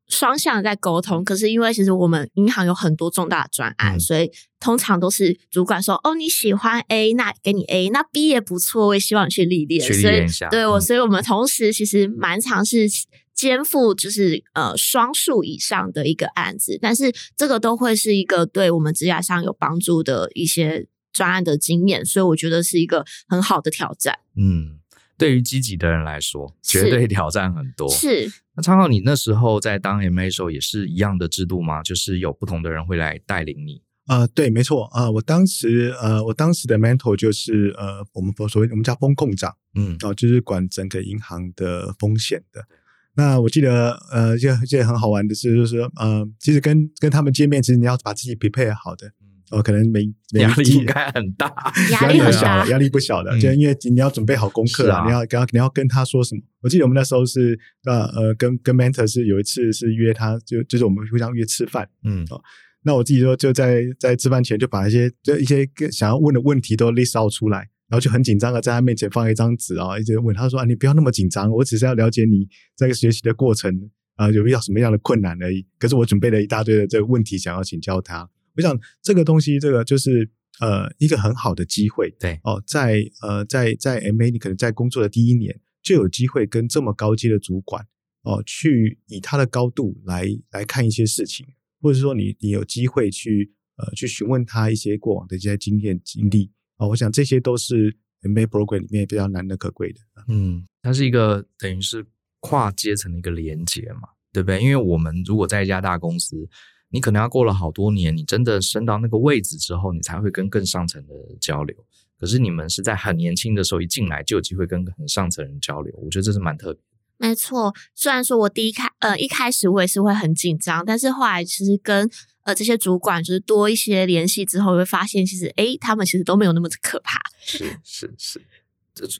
双向在沟通，可是因为其实我们银行有很多重大的专案，嗯、所以通常都是主管说：“哦，你喜欢 A，那给你 A，那 B 也不错，我也希望你去历练。”去历练一下。对我，所以我们同时其实蛮常是。肩负就是呃双数以上的一个案子，但是这个都会是一个对我们职涯上有帮助的一些专案的经验，所以我觉得是一个很好的挑战。嗯，对于积极的人来说，绝对挑战很多。是。那昌浩，你那时候在当 MA 的时候也是一样的制度吗？就是有不同的人会来带领你？呃，对，没错啊、呃，我当时呃，我当时的 mentor 就是呃，我们所谓我们叫风控长，嗯，哦、呃，就是管整个银行的风险的。那我记得，呃，就一件很好玩的事，就是说，呃，其实跟跟他们见面，其实你要把自己 prepare 好的，哦、呃，可能没压力应该很大，压力很小，压力不小的，嗯、就因为你要准备好功课啊，你要跟你要跟他说什么？我记得我们那时候是，呃呃，跟跟 mentor 是有一次是约他，就就是我们互相约吃饭，嗯，哦，那我自己就就在在吃饭前就把一些就一些想要问的问题都 list out 出来，然后就很紧张的在他面前放一张纸啊，一直问他说啊，你不要那么紧张，我只是要了解你这个学习的过程啊，有遇到什么样的困难而已。可是我准备了一大堆的这个问题想要请教他。我想这个东西，这个就是呃一个很好的机会，对哦，在呃在在 MA 你可能在工作的第一年就有机会跟这么高阶的主管哦去以他的高度来来看一些事情。或者说你你有机会去呃去询问他一些过往的一些经验经历啊，我想这些都是 MA program 里面比较难能可贵的。嗯，它是一个等于是跨阶层的一个连接嘛，对不对？因为我们如果在一家大公司，你可能要过了好多年，你真的升到那个位置之后，你才会跟更上层的交流。可是你们是在很年轻的时候一进来就有机会跟很上层人交流，我觉得这是蛮特别。没错，虽然说我第一开呃一开始我也是会很紧张，但是后来其实跟呃这些主管就是多一些联系之后，会发现其实诶他们其实都没有那么可怕。是是是，这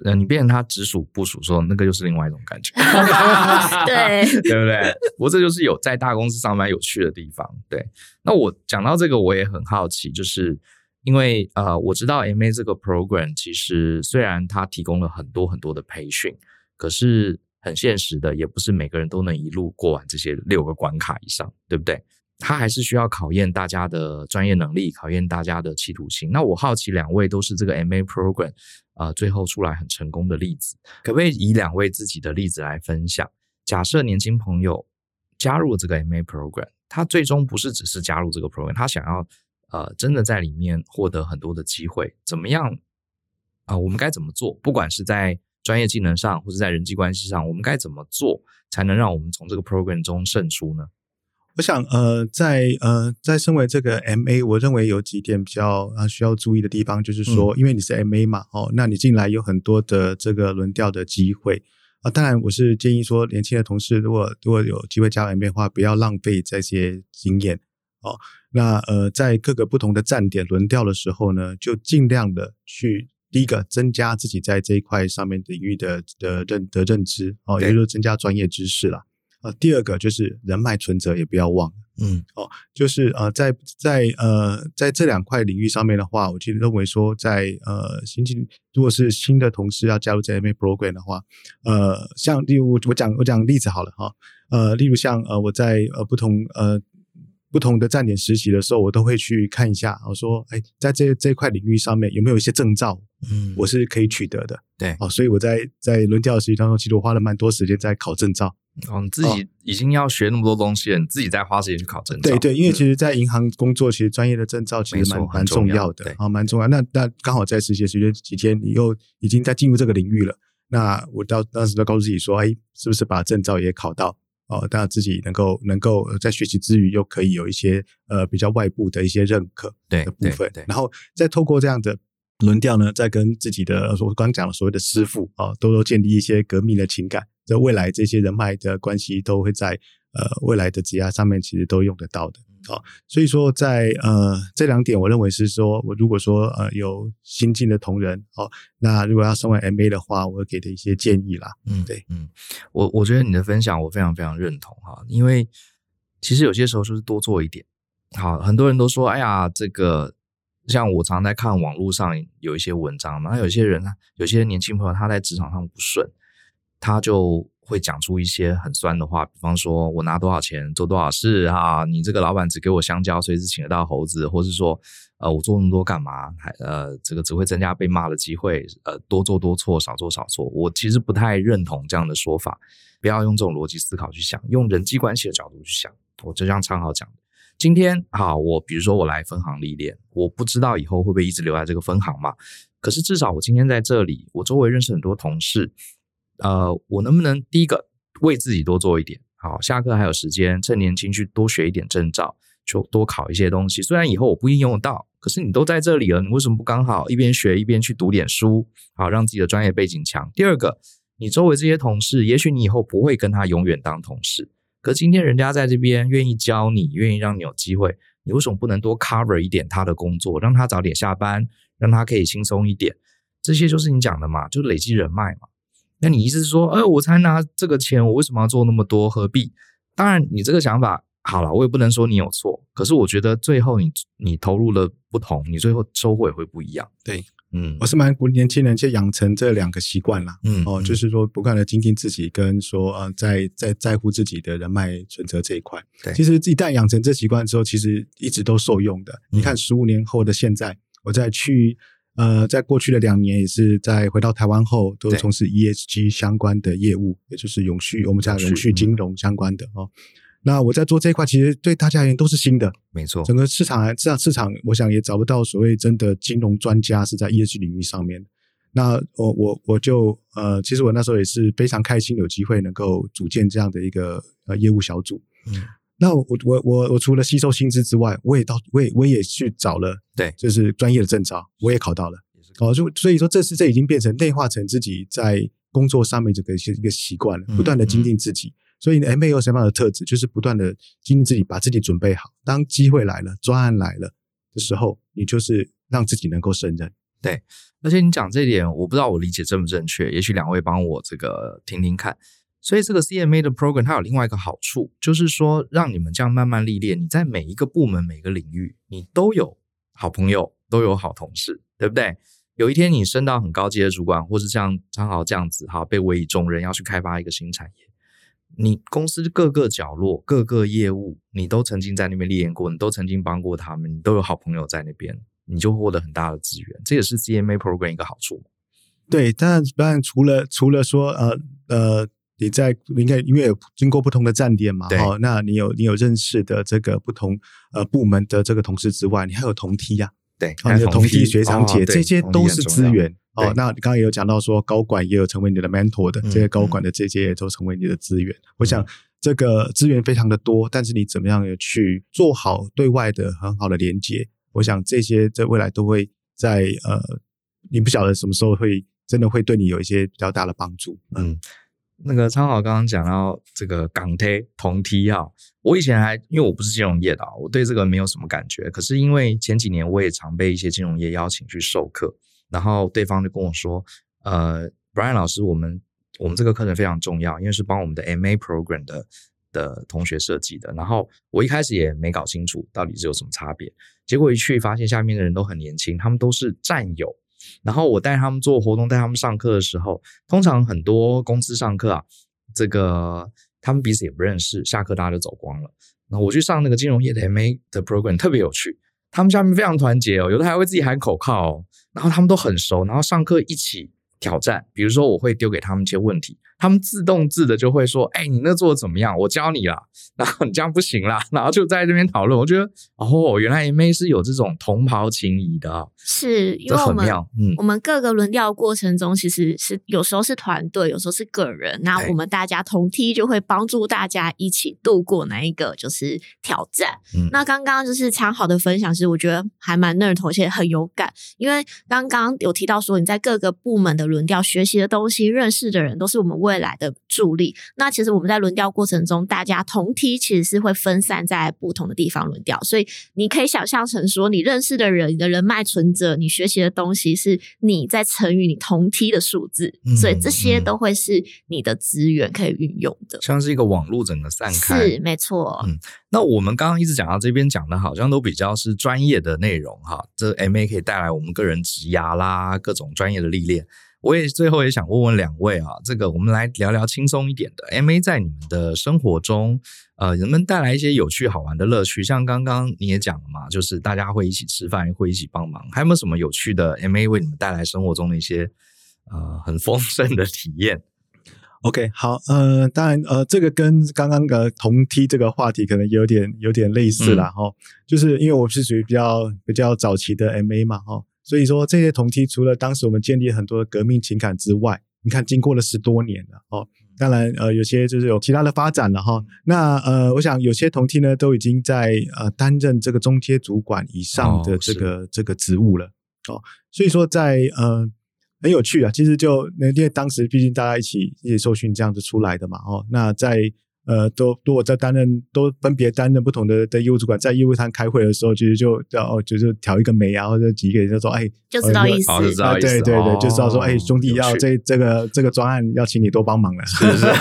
呃你变成他直属部属说那个又是另外一种感觉，对 对不对？不过这就是有在大公司上班有趣的地方。对，那我讲到这个我也很好奇，就是因为呃我知道 MA 这个 program 其实虽然它提供了很多很多的培训，可是。很现实的，也不是每个人都能一路过完这些六个关卡以上，对不对？他还是需要考验大家的专业能力，考验大家的企图心。那我好奇，两位都是这个 MA program 啊、呃，最后出来很成功的例子，可不可以以两位自己的例子来分享？假设年轻朋友加入这个 MA program，他最终不是只是加入这个 program，他想要呃真的在里面获得很多的机会，怎么样啊、我们该怎么做？不管是在专业技能上，或者在人际关系上，我们该怎么做才能让我们从这个 program 中胜出呢？我想，呃，在呃，在身为这个 MA，我认为有几点比较啊需要注意的地方，就是说，嗯、因为你是 MA 嘛，哦，那你进来有很多的这个轮调的机会啊。当然，我是建议说，年轻的同事如果如果有机会加入 MA 的话，不要浪费这些经验哦。那呃，在各个不同的站点轮调的时候呢，就尽量的去。第一个，增加自己在这一块上面领域的的认的认知哦，也就是增加专业知识啦。啊，第二个就是人脉存折也不要忘，嗯，哦，就是呃，在在呃在这两块领域上面的话，我其实认为说在，在呃新进如果是新的同事要加入这 MA program 的话，呃，像例如我讲我讲例子好了哈，呃，例如像呃我在呃不同呃。不同的站点实习的时候，我都会去看一下。我说，哎，在这这块领域上面有没有一些证照，嗯，我是可以取得的。对，哦，所以我在在轮调实习当中，其实我花了蛮多时间在考证照。哦，你自己已经要学那么多东西了，你自己再花时间去考证照。对对，因为其实，在银行工作，其实专业的证照其实蛮蛮重要的，啊，蛮重要。那那刚好在实习时间几天，你又已经在进入这个领域了，那我到当时就告诉自己说，哎，是不是把证照也考到？哦，大家自己能够能够在学习之余，又可以有一些呃比较外部的一些认可的部分，然后再透过这样的轮调呢，再跟自己的我刚刚讲的所谓的师傅啊，多多建立一些革命的情感，在未来这些人脉的关系都会在呃未来的职涯上面其实都用得到的。好、哦，所以说在呃这两点，我认为是说，我如果说呃有新进的同仁，哦，那如果要升为 MA 的话，我会给的一些建议啦。嗯，对，嗯，我我觉得你的分享我非常非常认同哈，因为其实有些时候就是多做一点。好，很多人都说，哎呀，这个像我常在看网络上有一些文章嘛，那有些人有些年轻朋友他在职场上不顺，他就。会讲出一些很酸的话，比方说我拿多少钱做多少事啊，你这个老板只给我香蕉，随时请得到猴子，或是说，呃，我做那么多干嘛？还呃，这个只会增加被骂的机会，呃，多做多错，少做少错。我其实不太认同这样的说法，不要用这种逻辑思考去想，用人际关系的角度去想。我就像昌豪讲的，今天啊，我比如说我来分行历练，我不知道以后会不会一直留在这个分行嘛？可是至少我今天在这里，我周围认识很多同事。呃，我能不能第一个为自己多做一点？好，下课还有时间，趁年轻去多学一点证照，就多考一些东西。虽然以后我不一定用得到，可是你都在这里了，你为什么不刚好一边学一边去读点书，好，让自己的专业背景强？第二个，你周围这些同事，也许你以后不会跟他永远当同事，可今天人家在这边愿意教你，愿意让你有机会，你为什么不能多 cover 一点他的工作，让他早点下班，让他可以轻松一点？这些就是你讲的嘛，就累积人脉嘛。那你意思是说，呃，我才拿这个钱，我为什么要做那么多？何必？当然，你这个想法好了，我也不能说你有错，可是我觉得最后你你投入了不同，你最后收获也会不一样。对，嗯，我是蛮鼓励年轻人去养成这两个习惯啦。嗯，哦，就是说不断的精进自己，跟说呃，在在在乎自己的人脉存折这一块。对，其实一旦养成这习惯之后，其实一直都受用的。嗯、你看，十五年后的现在，我在去呃，在过去的两年也是在回到台湾后，都从事 ESG 相关的业务，也就是永续，我们讲永续金融相关的哦。那我在做这一块，其实对大家而言都是新的，没错。整个市场，市场市场，我想也找不到所谓真的金融专家是在 ESG 领域上面。那我我我就呃，其实我那时候也是非常开心，有机会能够组建这样的一个呃业务小组。嗯，那我我我我除了吸收薪资之外，我也到我也我也去找了，对，就是专业的证照，我也考到了。哦，就所以说，这是这已经变成内化成自己在工作上面这个一个习惯了，不断的精进自己。嗯嗯所以，MA 有什么样的特质？就是不断的精进自己，把自己准备好。当机会来了，专案来了的时候，你就是让自己能够胜任。对，而且你讲这一点，我不知道我理解正不正确。也许两位帮我这个听听看。所以，这个 CMA 的 program 它有另外一个好处，就是说让你们这样慢慢历练。你在每一个部门、每个领域，你都有好朋友，都有好同事，对不对？有一天你升到很高级的主管，或是像张豪这样子，哈，被委以重任，要去开发一个新产业。你公司各个角落、各个业务，你都曾经在那边历练过，你都曾经帮过他们，你都有好朋友在那边，你就获得很大的资源。这也是 CMA Program 一个好处。对，当然，当然，除了除了说，呃呃，你在应该因为有经过不同的站点嘛，哈，那你有你有认识的这个不同呃部门的这个同事之外，你还有同梯呀、啊，对，还有同梯学长姐，哦、这些都是资源。哦，那你刚刚也有讲到说，高管也有成为你的 mentor 的，这些高管的这些也都成为你的资源。我想这个资源非常的多，但是你怎么样去做好对外的很好的连接？我想这些在未来都会在呃，你不晓得什么时候会真的会对你有一些比较大的帮助。嗯，那个昌豪刚刚讲到这个港梯同梯哈，我以前还因为我不是金融业的，我对这个没有什么感觉。可是因为前几年我也常被一些金融业邀请去授课。然后对方就跟我说：“呃，Brian 老师，我们我们这个课程非常重要，因为是帮我们的 MA program 的的同学设计的。然后我一开始也没搞清楚到底是有什么差别，结果一去发现下面的人都很年轻，他们都是战友。然后我带他们做活动，带他们上课的时候，通常很多公司上课啊，这个他们彼此也不认识，下课大家就走光了。那我去上那个金融业的 MA 的 program 特别有趣，他们下面非常团结哦，有的还会自己喊口号哦。”然后他们都很熟，然后上课一起挑战。比如说，我会丢给他们一些问题，他们自动自的就会说：“哎，你那做的怎么样？我教你啦。”然后你这样不行啦，然后就在这边讨论。我觉得哦，原来 MA 是有这种同袍情谊的，是因为我们嗯，我们各个轮调过程中，其实是有时候是团队，有时候是个人。那我们大家同梯就会帮助大家一起度过那一个就是挑战。嗯，那刚刚就是昌好的分享，是我觉得还蛮认同，而且很有感。因为刚刚有提到说，你在各个部门的轮调学习的东西，认识的人都是我们未来的助力。那其实我们在轮调过程中，大家同梯其实是会分散在不同的地方轮调，所以你可以想象成说，你认识的人，你的人脉存折，你学习的东西是你在乘以你同梯的数字，嗯，所以这些都会是你的资源可以运用的，像是一个网络整个散开，是没错。嗯，那我们刚刚一直讲到这边讲的，好像都比较是专业的内容哈，这 MA 可以带来我们个人职涯啦，各种专业的历练。我也最后也想问问两位啊，这个我们来聊聊轻松一点的。MA 在你们的生活中，呃，能不能带来一些有趣好玩的乐趣？像刚刚你也讲了嘛，就是大家会一起吃饭，会一起帮忙，还有没有什么有趣的 MA 为你们带来生活中的一些呃很丰盛的体验？OK，好，呃，当然，呃，这个跟刚刚的同梯这个话题可能有点有点类似啦。哈、嗯，就是因为我是属于比较比较早期的 MA 嘛，哈。所以说，这些同梯除了当时我们建立很多的革命情感之外，你看经过了十多年了哦。当然，呃，有些就是有其他的发展了哈。那呃，我想有些同梯呢都已经在呃担任这个中阶主管以上的这个、哦、这个职务了哦。所以说在，在呃很有趣啊。其实就那因为当时毕竟大家一起一起受训这样子出来的嘛哦。那在呃，都都我在担任，都分别担任不同的的业务主管，在业务上开会的时候，其实就叫哦，就是挑一个眉啊，或者几个人就说，哎，就知道意思，对对对，就知道说，哎，兄弟要这这个这个专案要请你多帮忙了，是不是？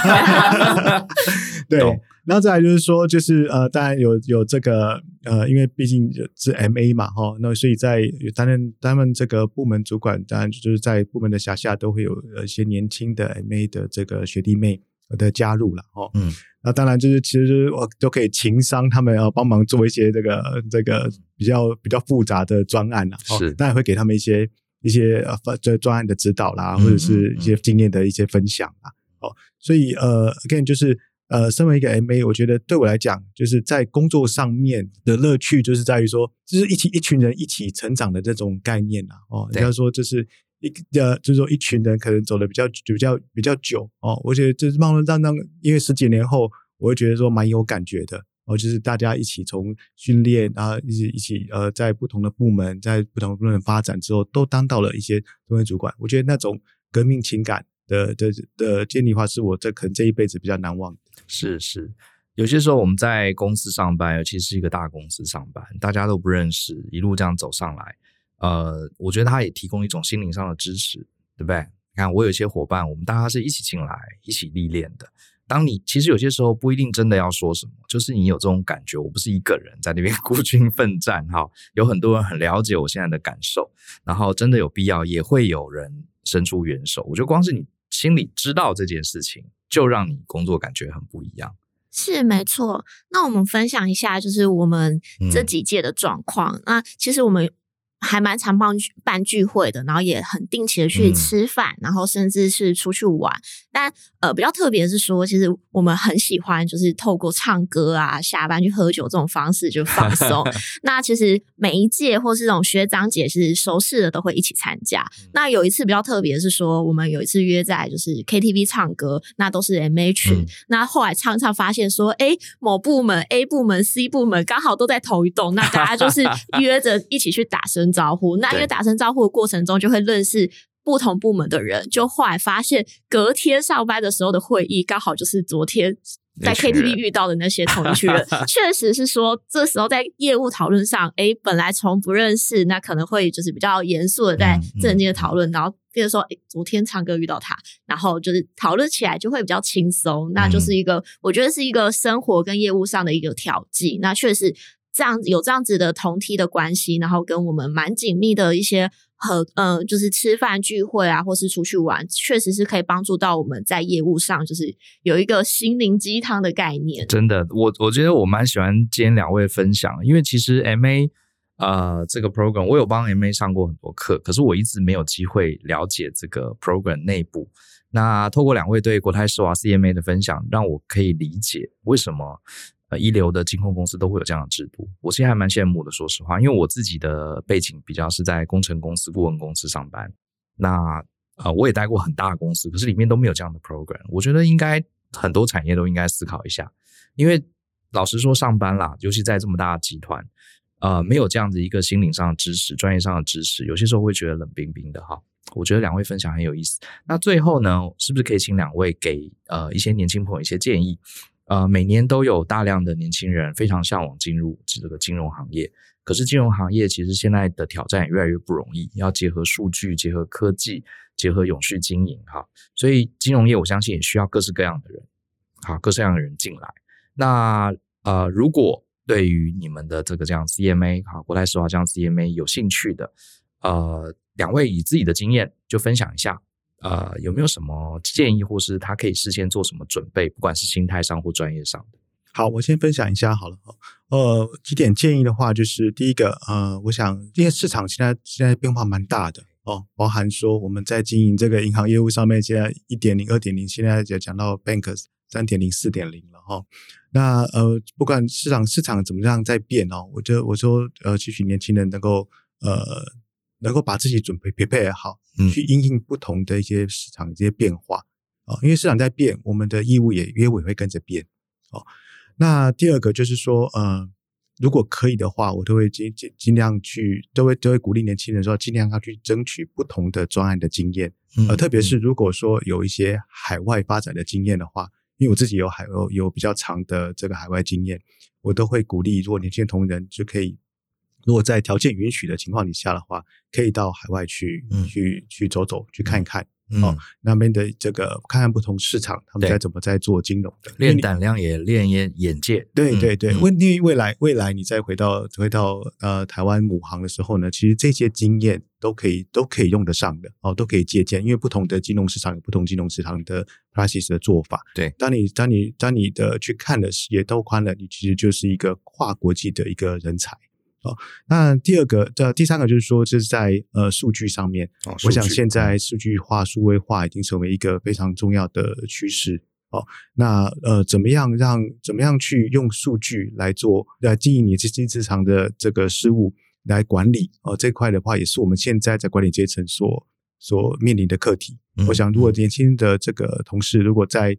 对，然后再来就是说，就是呃，当然有有这个呃，因为毕竟是 MA 嘛，哈，那所以在担任担任这个部门主管，当然就是在部门的辖下都会有一些年轻的 MA 的这个学弟妹的加入了，哦，嗯。那当然就是，其实我都可以情商他们要帮忙做一些这个这个比较比较复杂的专案了，是，当然会给他们一些一些呃这专案的指导啦，或者是一些经验的一些分享啦。哦，所以呃，again 就是呃，身为一个 MA，我觉得对我来讲，就是在工作上面的乐趣，就是在于说，就是一起一群人一起成长的这种概念啦。哦，人家说就是。一呃，就是说一群人可能走的比较比较比较久哦，我觉得就是慢慢让让，因为十几年后，我会觉得说蛮有感觉的哦，就是大家一起从训练啊，一起一起呃，在不同的部门，在不同的部门发展之后，都当到了一些中间主管，我觉得那种革命情感的的的建立化，是我这可能这一辈子比较难忘的。是是，有些时候我们在公司上班，尤其是一个大公司上班，大家都不认识，一路这样走上来。呃，我觉得他也提供一种心灵上的支持，对不对？你看，我有一些伙伴，我们大家是一起进来、一起历练的。当你其实有些时候不一定真的要说什么，就是你有这种感觉，我不是一个人在那边 孤军奋战，哈，有很多人很了解我现在的感受，然后真的有必要，也会有人伸出援手。我觉得光是你心里知道这件事情，就让你工作感觉很不一样。是没错。那我们分享一下，就是我们这几届的状况。嗯、那其实我们。还蛮常办办聚会的，然后也很定期的去吃饭，嗯、然后甚至是出去玩。但呃，比较特别的是说，其实我们很喜欢就是透过唱歌啊、下班去喝酒这种方式就放松。那其实每一届或是这种学长姐是熟识的都会一起参加。嗯、那有一次比较特别的是说，我们有一次约在就是 KTV 唱歌，那都是。嗯、那后来唱唱发现说，哎，某部门 A 部门 C 部门刚好都在同一栋，那大家就是 约着一起去打声。招呼，那因为打声招呼的过程中就会认识不同部门的人，就后来发现隔天上班的时候的会议刚好就是昨天在 KTV 遇到的那些同 一群人，确实是说这时候在业务讨论上，哎，本来从不认识，那可能会就是比较严肃的在正经的讨论，然后比如说哎，昨天唱歌遇到他，然后就是讨论起来就会比较轻松，那就是一个我觉得是一个生活跟业务上的一个调剂，那确实。这样有这样子的同梯的关系，然后跟我们蛮紧密的一些和呃，就是吃饭聚会啊，或是出去玩，确实是可以帮助到我们在业务上，就是有一个心灵鸡汤的概念。真的，我我觉得我蛮喜欢今天两位分享，因为其实 MA 呃这个 program 我有帮 MA 上过很多课，可是我一直没有机会了解这个 program 内部。那透过两位对国泰世华 CMA 的分享，让我可以理解为什么。呃，一流的金控公司都会有这样的制度，我其实还蛮羡慕的。说实话，因为我自己的背景比较是在工程公司、顾问公司上班，那呃，我也待过很大的公司，可是里面都没有这样的 program。我觉得应该很多产业都应该思考一下，因为老实说，上班啦，尤其在这么大的集团，呃，没有这样子一个心灵上的支持、专业上的支持，有些时候会觉得冷冰冰的哈。我觉得两位分享很有意思。那最后呢，是不是可以请两位给呃一些年轻朋友一些建议？呃，每年都有大量的年轻人非常向往进入这个金融行业，可是金融行业其实现在的挑战也越来越不容易，要结合数据、结合科技、结合永续经营哈，所以金融业我相信也需要各式各样的人，好，各式各样的人进来。那呃，如果对于你们的这个这样 CMA 哈，国泰世华这样 CMA 有兴趣的，呃，两位以自己的经验就分享一下。呃，有没有什么建议，或是他可以事先做什么准备？不管是心态上或专业上的。好，我先分享一下好了。呃，几点建议的话，就是第一个，呃，我想因为市场现在现在变化蛮大的哦，包含说我们在经营这个银行业务上面，现在一点零、二点零，现在也讲到 banks 三点零、四点零了哈。那呃，不管市场市场怎么样在变哦，我觉得我说呃，期许年轻人能够呃。能够把自己准备 prepare 好，去应应不同的一些市场这些变化。啊，因为市场在变，我们的义务也业务也会跟着变。哦。那第二个就是说，呃，如果可以的话，我都会尽尽尽量去，都会都会鼓励年轻人说，尽量要去争取不同的专案的经验，呃，特别是如果说有一些海外发展的经验的话，因为我自己有海有有比较长的这个海外经验，我都会鼓励，如果年轻同仁就可以，如果在条件允许的情况底下的话，可以到海外去、嗯、去去走走，去看一看。嗯、哦，那边的这个看看不同市场，他们在怎么在做金融的，练胆量也练眼眼界。对对对，问题、嗯、未来未来你再回到回到呃台湾母行的时候呢，其实这些经验都可以都可以用得上的哦，都可以借鉴，因为不同的金融市场有不同金融市场的 practice 的做法。对，当你当你当你的去看的视野都宽了，你其实就是一个跨国际的一个人才。哦，那第二个，这第三个就是说，就是在呃数据上面，哦、我想现在数据化、数位化已经成为一个非常重要的趋势。哦，那呃，怎么样让怎么样去用数据来做来经营你这些日常的这个事务来管理？哦，这块的话也是我们现在在管理阶层所所面临的课题。嗯、我想，如果年轻的这个同事如果在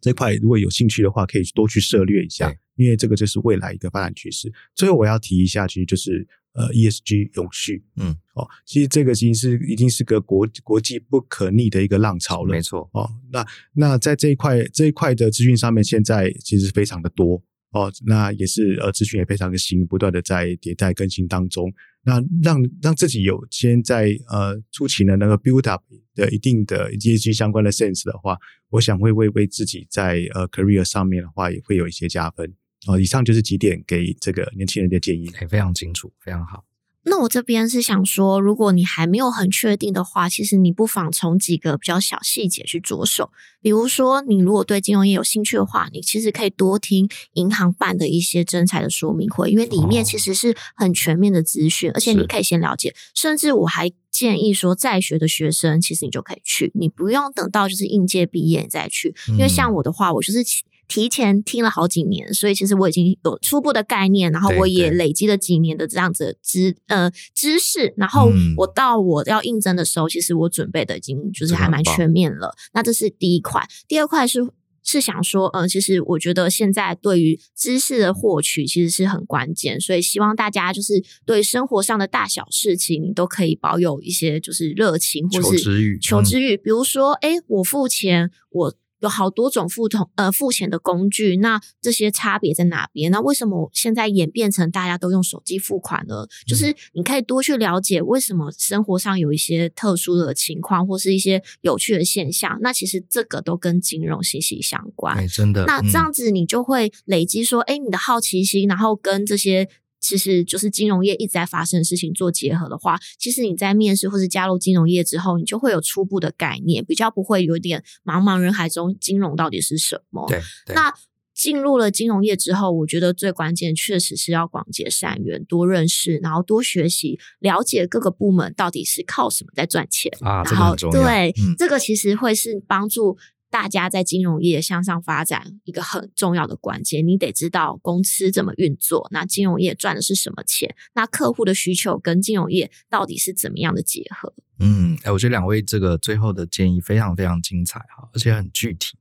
这块如果有兴趣的话，可以多去涉略一下。因为这个就是未来一个发展趋势。最后我要提一下，其实就是呃 ESG 永续，嗯，哦，其实这个已经是已经是个国国际不可逆的一个浪潮了，没错。哦，那那在这一块这一块的资讯上面，现在其实非常的多哦，那也是呃资讯也非常的新，不断的在迭代更新当中。那让让自己有先在呃初期的那个 build up 的一定的 ESG 相关的 sense 的话，我想会为为自己在呃 career 上面的话，也会有一些加分。哦，以上就是几点给这个年轻人的建议，哎非常清楚，非常好。那我这边是想说，如果你还没有很确定的话，其实你不妨从几个比较小细节去着手。比如说，你如果对金融业有兴趣的话，你其实可以多听银行办的一些征才的说明会，因为里面其实是很全面的资讯，哦、而且你可以先了解。甚至我还建议说，在学的学生其实你就可以去，你不用等到就是应届毕业你再去，因为像我的话，我就是。提前听了好几年，所以其实我已经有初步的概念，然后我也累积了几年的这样子的知呃知识，然后我到我要应征的时候，嗯、其实我准备的已经就是还蛮全面了。那这是第一块，第二块是是想说，嗯、呃，其实我觉得现在对于知识的获取其实是很关键，所以希望大家就是对生活上的大小事情，都可以保有一些就是热情或是求知欲，求知欲。比如说，哎，我付钱，我。有好多种付同呃付钱的工具，那这些差别在哪边？那为什么现在演变成大家都用手机付款了？就是你可以多去了解为什么生活上有一些特殊的情况，或是一些有趣的现象。那其实这个都跟金融息息相关。哎，真的。那这样子你就会累积说，哎，你的好奇心，然后跟这些。其实就是金融业一直在发生的事情做结合的话，其实你在面试或是加入金融业之后，你就会有初步的概念，比较不会有点茫茫人海中金融到底是什么。对，对。那进入了金融业之后，我觉得最关键确实是要广结善缘，多认识，然后多学习，了解各个部门到底是靠什么在赚钱啊。然后，这对、嗯，这个其实会是帮助。大家在金融业向上发展一个很重要的关键，你得知道公司怎么运作，那金融业赚的是什么钱，那客户的需求跟金融业到底是怎么样的结合？嗯，哎，我觉得两位这个最后的建议非常非常精彩哈，而且很具体。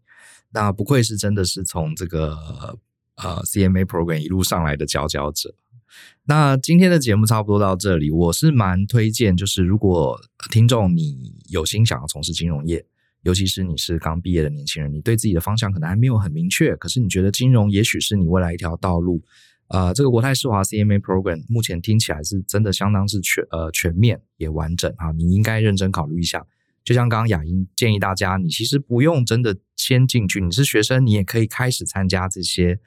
那不愧是真的是从这个呃 CMA Program 一路上来的佼佼者。那今天的节目差不多到这里，我是蛮推荐，就是如果听众你有心想要从事金融业。尤其是你是刚毕业的年轻人，你对自己的方向可能还没有很明确，可是你觉得金融也许是你未来一条道路。呃，这个国泰世华 CMA Program 目前听起来是真的相当是全呃全面也完整啊，你应该认真考虑一下。就像刚刚雅英建议大家，你其实不用真的先进去，你是学生，你也可以开始参加这些。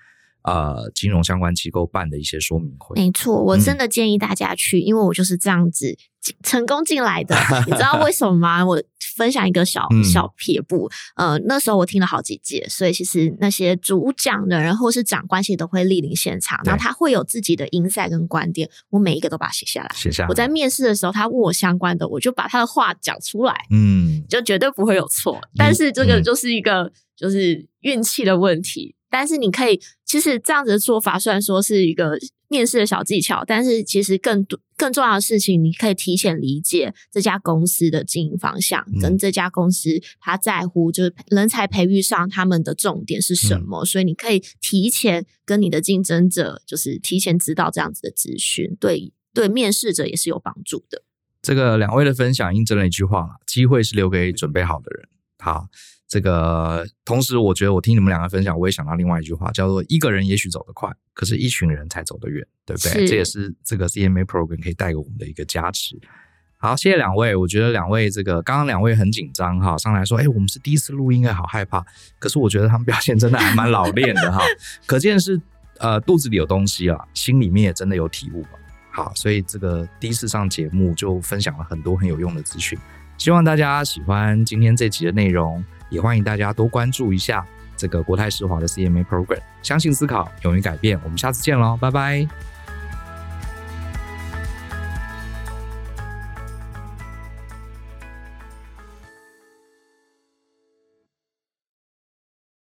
呃，金融相关机构办的一些说明会，没错，我真的建议大家去，嗯，因为我就是这样子成功进来的。你知道为什么吗？我分享一个小小撇步，嗯。呃，那时候我听了好几届，所以其实那些主讲的人或是长官其实都会莅临现场，然后他会有自己的 insight 跟观点，我每一个都把它写下来。写下来。我在面试的时候，他问我相关的，我就把他的话讲出来，嗯，就绝对不会有错。但是这个就是一个就是运气的问题。但是你可以，其实这样子的做法虽然说是一个面试的小技巧，但是其实更多更重要的事情，你可以提前理解这家公司的经营方向，嗯、跟这家公司他在乎就是人才培育上他们的重点是什么，嗯、所以你可以提前跟你的竞争者，就是提前知道这样子的资讯，对对面试者也是有帮助的。这个两位的分享印证了一句话了：机会是留给准备好的人。好。这个同时，我觉得我听你们两个分享，我也想到另外一句话，叫做“一个人也许走得快，可是一群人才走得远”，对不对？是这也是这个 CMA Program 可以带给我们的一个加持。好，谢谢两位。我觉得两位这个刚刚两位很紧张哈，上来说，哎，我们是第一次录音，哎，好害怕。可是我觉得他们表现真的还蛮老练的哈，可见是呃肚子里有东西啊，心里面也真的有体悟。好，所以这个第一次上节目就分享了很多很有用的资讯，希望大家喜欢今天这集的内容。也欢迎大家多关注一下这个国泰世华的 CMA Program，相信思考，勇于改变。我们下次见喽，拜拜。